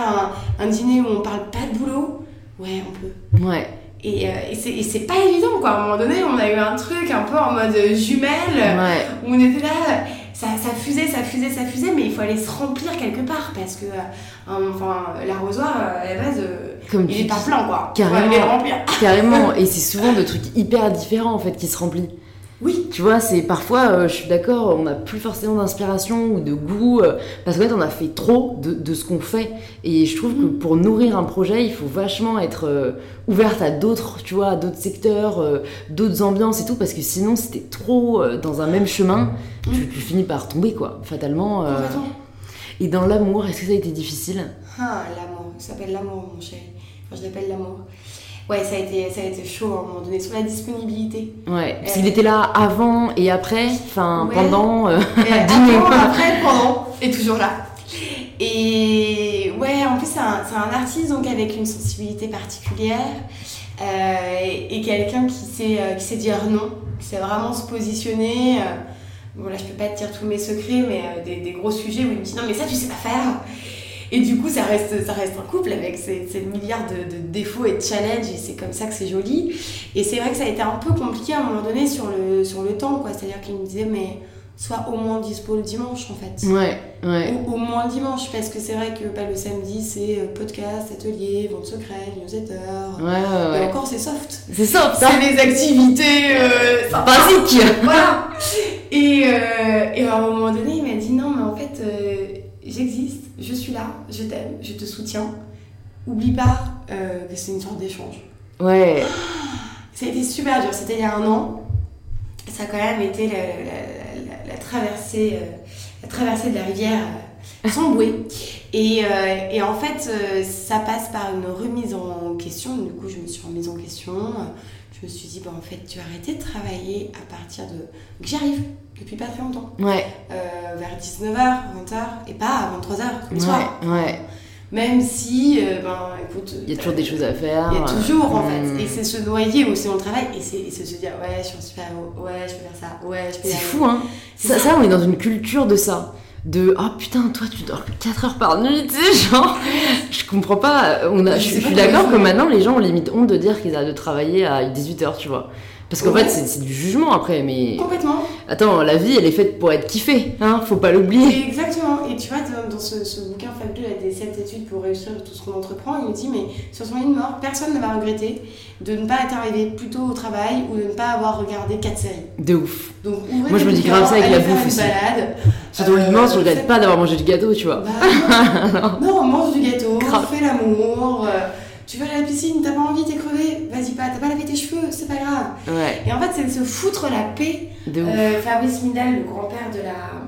un, un dîner où on parle pas de boulot. Ouais, on peut. ouais Et, euh, et c'est- et c'est pas évident, quoi. À un moment donné, on a eu un truc un peu en mode jumelle ouais où on était là, ça, ça fusait, ça fusait, ça fusait, mais il faut aller se remplir quelque part parce que, euh, enfin, l'arrosoir, euh, à la base, euh, comme il est pas dis. plein, quoi. Carrément. Faut aller le remplir. Carrément, et c'est souvent de trucs hyper différents en fait qui se remplissent. Oui. Tu vois, c'est parfois, euh, je suis d'accord, on n'a plus forcément d'inspiration ou de goût, euh, parce qu'en fait, on a fait trop de, de ce qu'on fait. Et je trouve que pour nourrir un projet, il faut vachement être euh, ouverte à d'autres, tu vois, à d'autres secteurs, euh, d'autres ambiances et tout, parce que sinon, si t'es trop dans un même chemin, tu, tu finis par tomber, quoi, fatalement. Et dans l'amour, est-ce que ça a été difficile? Ah, l'amour. Ça s'appelle l'amour, mon chéri. Enfin, je l'appelle l'amour. Ouais, ça a, été, ça a été chaud à un moment donné sur la disponibilité. Ouais, parce Euh. qu'il était là avant et après, enfin, Ouais. pendant. euh, [LAUGHS] Dîner. avant, après, pendant, et toujours là. Et ouais, en plus, c'est un, artiste donc avec une sensibilité particulière euh, et, et quelqu'un qui sait, euh, qui sait dire non, qui sait vraiment se positionner. bon, là, je peux pas te dire tous mes secrets, mais des, des gros sujets où il me dit non, mais ça, tu sais pas faire. Et du coup, ça reste, ça reste un couple avec ces, ces milliards de, de défauts et de challenges, et c'est comme ça que c'est joli. Et c'est vrai que ça a été un peu compliqué à un moment donné sur le, sur le temps, quoi. C'est-à-dire qu'il me disait, mais sois au moins dispo le dimanche, en fait. Ouais, ouais. Au, au moins le dimanche, parce que c'est vrai que bah, le samedi, c'est euh, podcast, atelier, vente secrète, newsletter. Ouais, ouais, Et ouais. encore, c'est soft. C'est ça, ça. C'est des activités euh, sympas. Basique. Voilà. Et, euh, et à un moment donné, il m'a dit non, mais en fait, euh, j'existe, je suis là, je t'aime, je te soutiens. Oublie pas euh, que c'est une sorte d'échange. Ouais. [GASPS] Ça a été super dur, c'était il y a un an. Ça a quand même été la, la- la- la traversée, euh, la traversée de la rivière euh, sans bouée. Et, et en fait, ça passe par une remise en question. Du coup, je me suis remise en question. Je me suis dit, bah, en fait, tu as arrêté de travailler à partir de. que j'arrive depuis pas très longtemps. Ouais. Euh, vers 19h, 20h, et pas à 23h tous les soirs. Ouais, ouais. Même si, euh, ben, écoute. Il y a toujours des choses à faire. Il y a toujours en Hmm. fait. Et c'est se noyer aussi dans le travail et c'est se dire ouais, je suis un super héros, ouais, je peux faire ça, ouais, je peux C'est fou, hein. C'est Ça, ça. ça, on est dans une culture de ça. De oh putain, toi tu dors que 4 heures par nuit, tu sais, genre. Je comprends pas. On a, Je suis d'accord que maintenant les gens ont limite honte de dire qu'ils arrêtent de travailler à 18h, tu vois. Parce qu'en fait, c'est du jugement après, mais. Complètement. Attends, la vie elle est faite pour être kiffée, hein, faut pas l'oublier. Exactement. Et tu vois, dans, ce, ce bouquin fabuleux, là, des 7 études pour réussir tout ce qu'on entreprend, il me dit mais sur son lit de mort, personne ne va regretter de ne pas être arrivé plus tôt au travail ou de ne pas avoir regardé 4 séries. De ouf. Donc Moi, je me dis grave ça avec la bouffe aussi. balade, Surtout le dimanche, je regrette pas d'avoir mangé du gâteau, tu vois. Bah, non. [LAUGHS] on mange du gâteau, on fait l'amour. Tu vas à la piscine, t'as pas envie, t'es crevé, vas-y pas, t'as pas lavé tes cheveux, c'est pas grave. Ouais. Et en fait, c'est de se foutre la paix. Fabrice Midal, le grand-père de la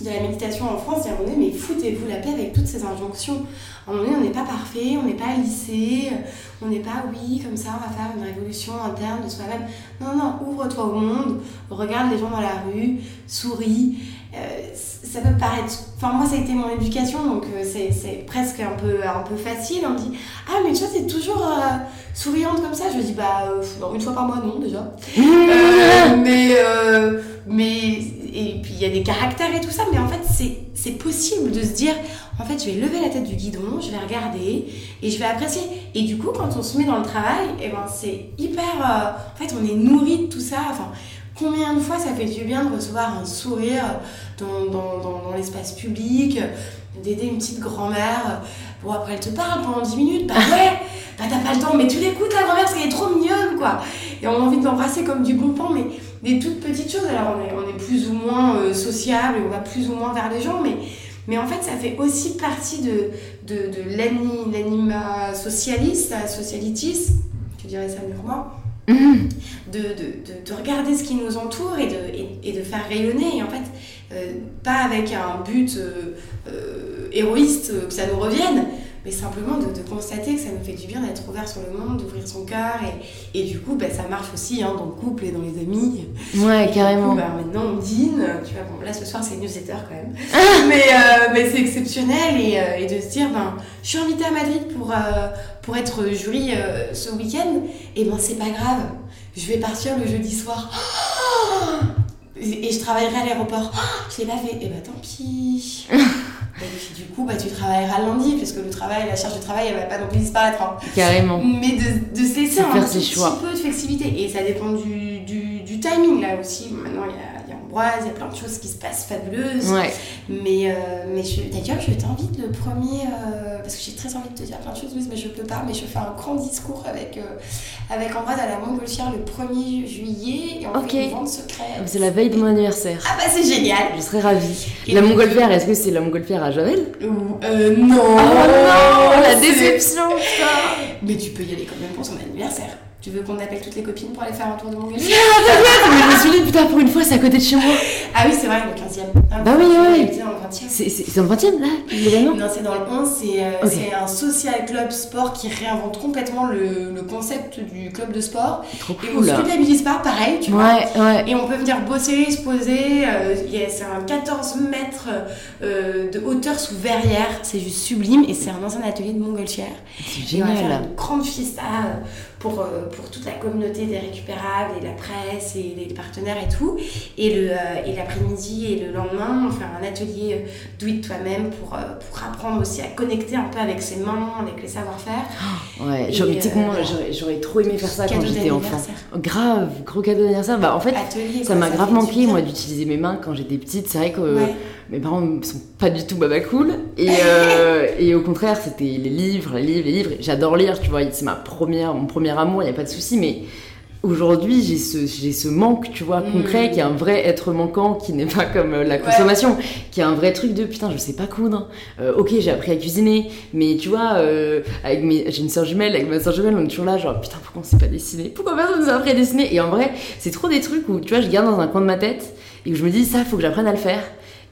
de la méditation en France, et à un moment donné, mais foutez-vous la paix avec toutes ces injonctions. À un moment donné, on n'est pas parfait, on n'est pas lycée, on n'est pas, oui, comme ça, on va faire une révolution interne de soi-même. Non, non, ouvre-toi au monde, regarde les gens dans la rue, souris. Euh, ça peut paraître. Enfin, moi, ça a été mon éducation, donc euh, c'est presque un peu, un peu facile. On me dit Ah, mais tu vois, c'est toujours euh, souriante comme ça? Je dis Bah, une fois par mois, non, déjà. mais. mais et puis il y a des caractères et tout ça, mais en fait c'est possible de se dire, en fait je vais lever la tête du guidon, je vais regarder et je vais apprécier. Et du coup quand on se met dans le travail, et eh ben c'est hyper, en fait on est nourri de tout ça. Enfin, combien de fois ça fait du bien de recevoir un sourire dans, dans, dans, l'espace public, d'aider une petite grand-mère? Bon après elle te parle pendant 10 minutes, bah ouais, bah t'as pas le temps, mais tu l'écoutes la grand-mère parce qu'elle est trop mignonne quoi. Et on a envie de l'embrasser comme du bon pain, mais des toutes petites choses. Alors on est, on est plus ou moins euh, sociable, on va plus ou moins vers les gens, mais, mais en fait ça fait aussi partie de, de, de l'anima socialiste, socialitis, tu dirais ça mieux que moi, de, de, de, regarder ce qui nous entoure et de, faire rayonner. Et en fait, euh, pas avec un but euh, héroïste que ça nous revienne, mais simplement de, constater que ça nous fait du bien d'être ouvert sur le monde, d'ouvrir son cœur. Et, et du coup, bah, ça marche aussi hein, dans le couple et dans les amis. Ouais, carrément. bah, maintenant, on dîne. Tu vois, bon, là, ce soir, c'est newsletter quand même. mais, euh, mais c'est exceptionnel. Et, euh, et, de se dire, ben, je suis invitée à Madrid pour, euh, pour être jury ce week-end. Et ben, c'est pas grave. Je vais partir le jeudi soir. [GASPS] et je travaillerai à l'aéroport. [GASPS] je l'ai pas fait. Et bah, tant pis. [LAUGHS] du coup, bah, tu travailleras lundi, parce que le travail, la charge de travail, elle va pas non plus disparaître. Hein. Carrément. Mais de, de se laisser un petit, peu de flexibilité. Et ça dépend du, du, du timing, là aussi. Maintenant, il y a il y a plein de choses qui se passent fabuleuses. Mais, euh, mais d'ailleurs, je t'invite le premier, euh, parce que j'ai très envie de te dire plein de choses, mais je peux pas, mais je fais un grand discours avec, euh, avec Ambroise à la Montgolfière le 1er juillet et on fait une vente secrète. C'est la veille de mon anniversaire. Ah bah c'est génial Je serais ravie. la Montgolfière, est-ce que c'est la Montgolfière à Javel? Euh, non Oh non La déception Mais tu peux y aller quand même pour son anniversaire. Tu veux qu'on appelle toutes les copines pour aller faire un tour de mon mais je me suis dit, putain, pour une fois, c'est à côté de chez moi. Ah oui, c'est vrai, le 15e. Ah, bah oui, oui. C'est dans le 20e, là, Non, c'est dans le 11. Euh, c'est un social club sport qui réinvente complètement le, le, concept du club de sport. Trop cool. Et on se culpabilise pas, pareil, tu vois. Ouais. Et on peut venir bosser, se poser. Euh, c'est un 14 mètres euh, de hauteur sous verrière. C'est juste sublime. Et c'est un ancien atelier de Montgolfière. C'est génial. Et on va faire une grande fiesta pour, euh, pour toute la communauté des récupérables et la presse et les partenaires et tout. Et, le, euh, et l'après-midi et le lendemain, on fait un atelier euh, do it toi-même pour, pour apprendre aussi à connecter un peu avec ses mains, avec les savoir-faire. Oh, ouais, j'aurais, j'aurais trop aimé faire ça quand j'étais enfant. Grave, gros cadeau d'anniversaire. Bah, en fait, ça m'a grave manqué, moi, d'utiliser mes mains quand j'étais petite. C'est vrai que mes parents sont pas du tout baba cool. Et, et au contraire, c'était les livres, les livres, les livres. J'adore lire, tu vois. C'est ma première, mon premier amour, il n'y a pas de souci, mais aujourd'hui j'ai ce, j'ai ce manque, tu vois, concret, mm. qui est un vrai être manquant, qui n'est pas comme euh, la consommation, qui est un vrai truc de putain, je sais pas coudre. Euh, ok, j'ai appris à cuisiner, mais tu vois, euh, avec mes, j'ai une soeur jumelle, avec ma soeur jumelle, on est toujours là, genre putain, pourquoi on sait pas dessiner Pourquoi personne nous a appris à dessiner? Et en vrai, c'est trop des trucs où, tu vois, je garde dans un coin de ma tête et où je me dis, ça, faut que j'apprenne à le faire.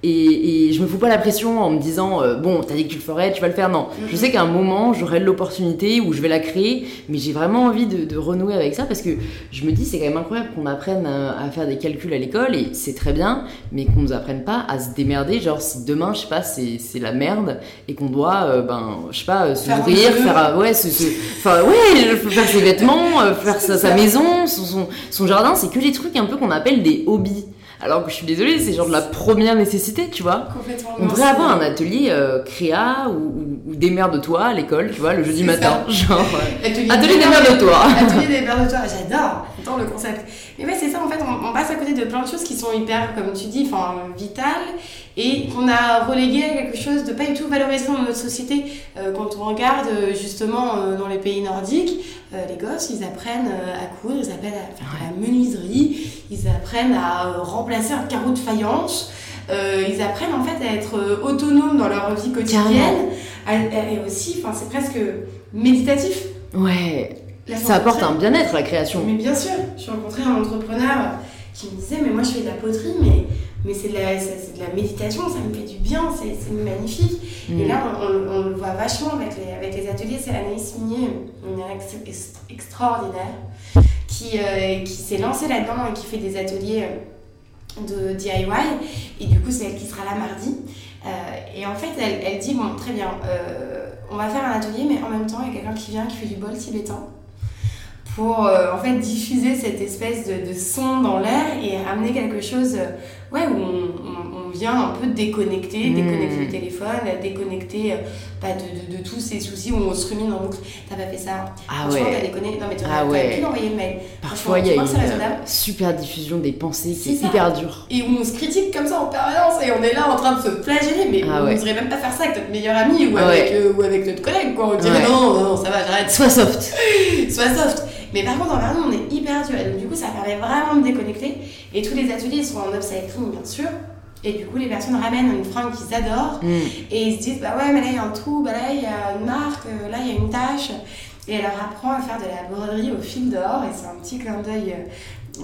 Et, je me fous pas la pression en me disant euh, bon t'as dit que tu le ferais tu vas le faire. Non. Je mhm. sais qu'à un moment j'aurai l'opportunité où je vais la créer mais j'ai vraiment envie de, renouer avec ça parce que je me dis c'est quand même incroyable qu'on apprenne à, faire des calculs à l'école et c'est très bien mais qu'on nous apprenne pas à se démerder. Genre si demain je sais pas c'est, la merde et qu'on doit euh, ben je sais pas se nourrir faire ouais se, ouais faire ses vêtements euh, faire sa, maison son, son jardin. C'est que les trucs un peu qu'on appelle des hobbies alors que je suis désolée, c'est genre de la première nécessité, tu vois. Complètement. On devrait avoir un atelier euh, créa ou, ou, des mères de toi à l'école, tu vois, le jeudi matin. [LAUGHS] Genre, atelier, atelier des mères de toi. Atelier des mères de toi, j'adore. Le concept. Mais ouais, c'est ça, en fait, on, passe à côté de plein de choses qui sont hyper, comme tu dis, enfin, vitales et qu'on a relégué à quelque chose de pas du tout valorisé dans notre société. Euh, quand on regarde euh, justement euh, dans les pays nordiques, les gosses, ils apprennent à courir, ils apprennent à faire la menuiserie, ils apprennent à remplacer un carreau de faïence. ils apprennent en fait à être autonomes dans leur vie quotidienne. Et aussi, enfin, c'est presque méditatif. Ouais. Ça apporte un bien-être la création. Mais bien sûr, j'ai rencontré un entrepreneur qui me disait mais moi je fais de la poterie mais mais c'est de, la, de la méditation, ça me fait du bien, c'est magnifique. Et mm. là, on, le voit vachement avec les, avec les ateliers. C'est Anaïs Minier, une ex, extraordinaire, qui, euh, qui s'est lancée là-dedans et qui fait des ateliers euh, de DIY. Et du coup, c'est elle qui sera là mardi. Euh, et en fait, elle, elle, dit Bon, très bien, on va faire un atelier, mais en même temps, il y a quelqu'un qui vient qui fait du bol tibétain pour euh, en fait diffuser cette espèce de, son dans l'air et amener quelque chose euh, ouais, où on, vient un peu déconnecter, hmm. déconnecter le téléphone, déconnecter euh, pas de, de, tous ces soucis où on se rumine en boucle. T'as pas fait ça Ah ouais. t'as déconné. Non mais tu ah ouais. pu envoyer le mail. Parfois il y a une super diffusion des pensées, c'est hyper dur. Et où on se critique comme ça en permanence et on est là en train de se flageller, mais ah on ne même pas faire ça avec notre meilleur ami ou, ah avec, ou avec notre collègue quoi. On dirait non, non, ça va, j'arrête. Sois soft. [LAUGHS] Sois soft. Mais par contre, en nous, on est hyper dur. donc, du coup, ça permet vraiment de déconnecter. Et tous les ateliers sont en upcycling, bien sûr. Et du coup, les personnes ramènent une fringue qu'ils adorent. Mm. Et ils se disent, bah ouais, mais là, il y a un trou, bah là, il y a une marque, euh, là, il y a une tache. Et elle leur apprend à faire de la broderie au fil d'or. Et c'est un petit clin d'œil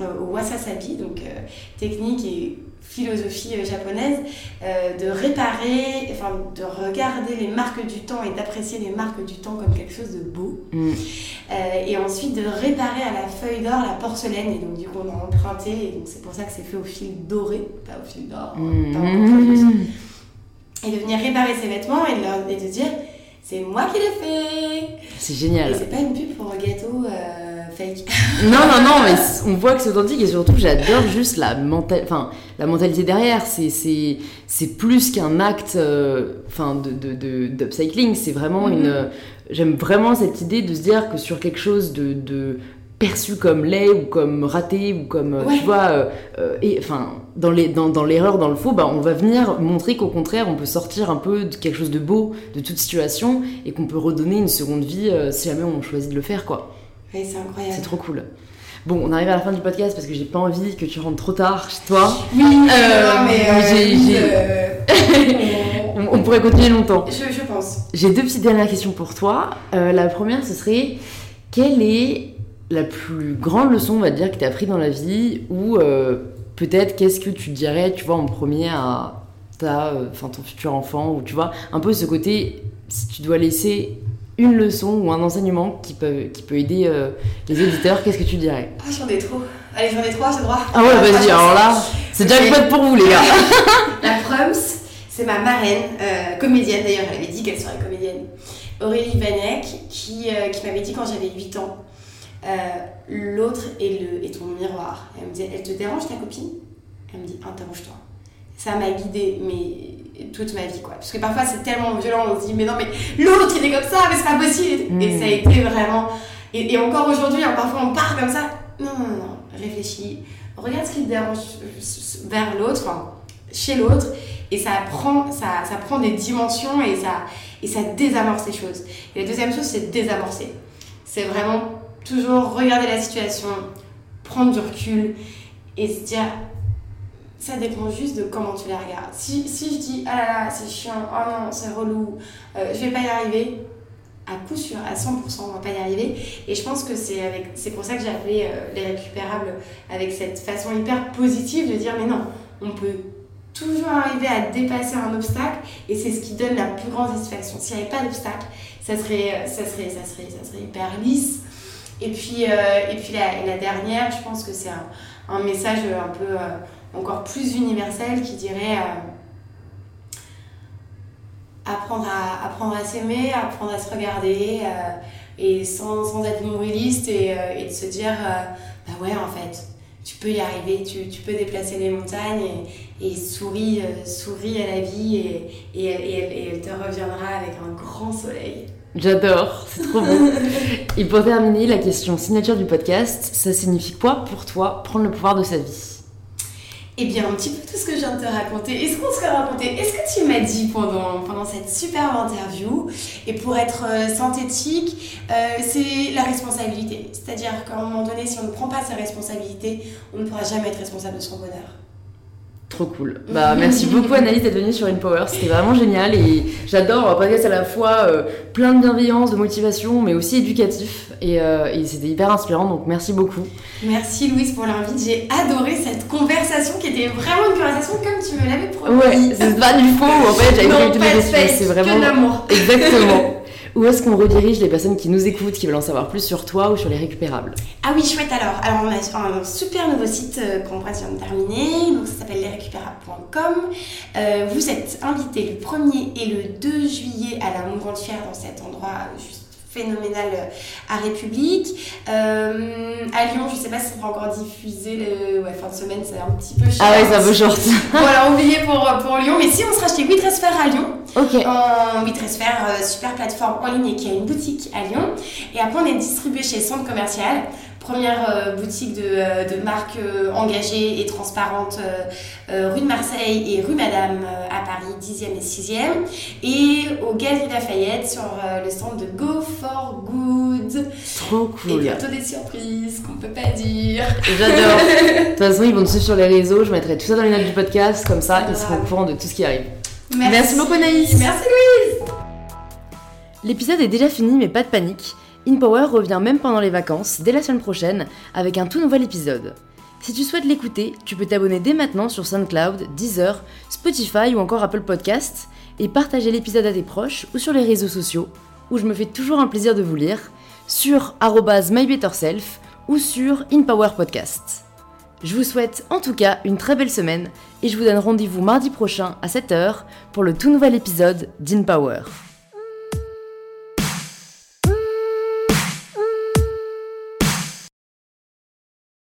euh, au wasasabi, donc euh, technique et philosophie euh, japonaise, euh, de réparer, enfin de regarder les marques du temps et d'apprécier les marques du temps comme quelque chose de beau. Mm. Euh, et ensuite de réparer à la feuille d'or la porcelaine. Et donc du coup on a emprunté, et donc c'est pour ça que c'est fait au fil doré, pas au fil d'or. Mm. Et de venir réparer ses vêtements et de, leur, et de dire c'est moi qui l'ai fait. C'est génial. Et c'est pas une pub pour un gâteau fake. non, non, non, mais on voit que c'est authentique et surtout j'adore juste la, mental... enfin, la mentalité derrière. C'est plus qu'un acte euh, enfin, de, d'upcycling, c'est vraiment mm-hmm. une. J'aime vraiment cette idée de se dire que sur quelque chose de, de perçu comme laid ou comme raté ou comme euh, tu vois euh, et enfin dans les dans, dans l'erreur dans le faux bah on va venir montrer qu'au contraire on peut sortir un peu de quelque chose de beau de toute situation et qu'on peut redonner une seconde vie si jamais on choisit de le faire quoi c'est incroyable. C'est trop cool. Bon, on arrive à la fin du podcast parce que j'ai pas envie que tu rentres trop tard chez toi. Oui, euh, mais euh, euh, [LAUGHS] on, pourrait continuer longtemps. Je, je pense. J'ai deux petites dernières questions pour toi. la première, ce serait quelle est la plus grande leçon, on va dire, que tu as appris dans la vie ou peut-être qu'est-ce que tu dirais, tu vois, en premier à ta, enfin, ton futur enfant ou tu vois, un peu ce côté, si tu dois laisser une leçon ou un enseignement qui peut, qui peut aider euh, les éditeurs, qu'est-ce que tu dirais? Ah, j'en ai trop. Allez, j'en ai trois, j'ai droit. Ah ouais, vas-y, alors là, c'est déjà une pour vous, les gars. [LAUGHS] La Prums, c'est ma marraine, euh, comédienne d'ailleurs, elle avait dit qu'elle serait comédienne. Aurélie Vanek, qui, euh, qui m'avait dit quand j'avais 8 ans, l'autre est, le, est ton miroir. Elle me disait, elle te dérange ta copine? Elle me dit, interroge-toi. Ça m'a guidée, mais toute ma vie quoi. Parce que parfois c'est tellement violent on se dit mais non mais l'autre il est comme ça mais c'est pas possible. Et ça a été vraiment et, encore aujourd'hui hein, parfois on part comme ça. Non non non réfléchis. Regarde ce qui te dérange vers l'autre chez l'autre. Et ça prend ça, ça prend des dimensions et ça et ça désamorce les choses. Et la deuxième chose c'est désamorcer. C'est vraiment toujours regarder la situation prendre du recul et se dire ça dépend juste de comment tu les regardes. Si, si je dis ah là là, c'est chiant, oh non, c'est relou, euh, je vais pas y arriver, à coup sûr, à 100%, on va pas y arriver. Et je pense que c'est avec, c'est pour ça que j'ai appelé euh, les récupérables avec cette façon hyper positive de dire mais non, on peut toujours arriver à dépasser un obstacle et c'est ce qui donne la plus grande satisfaction. S'il n'y avait pas d'obstacle, ça serait, ça, serait, ça, serait, ça serait hyper lisse. Et puis, euh, et puis la, la, dernière, je pense que c'est un, message un peu encore plus universel qui dirait euh, apprendre à, apprendre à s'aimer, apprendre à se regarder euh, et sans, sans, être mobiliste et, euh, et, de se dire bah ouais en fait tu peux y arriver, tu, tu peux déplacer les montagnes et, et souris, souris à la vie et, et, et, elle te reviendra avec un grand soleil. J'adore, c'est trop bon. et pour terminer, la question signature du podcast, ça signifie quoi pour toi prendre le pouvoir de sa vie? Eh bien, un petit peu tout ce que je viens de te raconter. Est-ce qu'on se raconter Est-ce que tu m'as dit pendant, cette superbe interview Et pour être euh, synthétique, euh, c'est la responsabilité. C'est-à-dire qu'à un moment donné, si on ne prend pas sa responsabilité, on ne pourra jamais être responsable de son bonheur. Trop cool. Bah, merci beaucoup Anaïs d'être venue sur InPower, c'était vraiment génial et j'adore un podcast à la fois euh, plein de bienveillance, de motivation, mais aussi éducatif et, euh, et c'était hyper inspirant donc merci beaucoup. Merci Louise pour l'invite, j'ai adoré cette conversation qui était vraiment une conversation comme tu me l'avais promis. Ouais, c'est pas du faux en fait, j'avais pris les fake, c'est vraiment. que de l'amour. Exactement. [LAUGHS] Où est-ce qu'on redirige les personnes qui nous écoutent, qui veulent en savoir plus sur toi ou sur les récupérables? Ah oui, chouette alors. Alors, on a un super nouveau site euh, qu'on vient de terminer. Donc, ça s'appelle lesrécupérables.com. Euh, vous êtes invités le 1er et le 2 juillet à la Montgolfière dans cet endroit juste phénoménal euh, à République. Euh, à Lyon, je sais pas si on va encore diffuser le ouais, fin de semaine, c'est un petit peu cher. Ah ouais, un peu short. [LAUGHS] Voilà, oublié pour, pour Lyon. Mais si on sera chez WeTransfer à Lyon, ok. en WeTransfer, euh, super plateforme en ligne et qui a une boutique à Lyon. Et après, on est distribué chez Centre Commercial, première euh, boutique de, euh, de marque euh, engagée et transparente euh, euh, rue de Marseille et rue Madame euh, à Paris, 10e et 6e. Et au Galerie Lafayette sur euh, le stand de Go for Good. Trop Et cool. bientôt des surprises qu'on peut pas dire. J'adore. [LAUGHS] De toute façon, ils vont nous suivre sur les réseaux. Je mettrai tout ça dans les notes du podcast. Comme ça, ils seront au courant de tout ce qui arrive. Merci beaucoup, Anaïs. Merci Louise. L'épisode est déjà fini, mais pas de panique. InPower revient même pendant les vacances, dès la semaine prochaine, avec un tout nouvel épisode. Si tu souhaites l'écouter, tu peux t'abonner dès maintenant sur SoundCloud, Deezer, Spotify ou encore Apple Podcasts et partager l'épisode à tes proches ou sur les réseaux sociaux, où je me fais toujours un plaisir de vous lire, sur mybetterself ou sur InPower Podcast. Je vous souhaite en tout cas une très belle semaine et je vous donne rendez-vous mardi prochain à 7h pour le tout nouvel épisode d'InPower.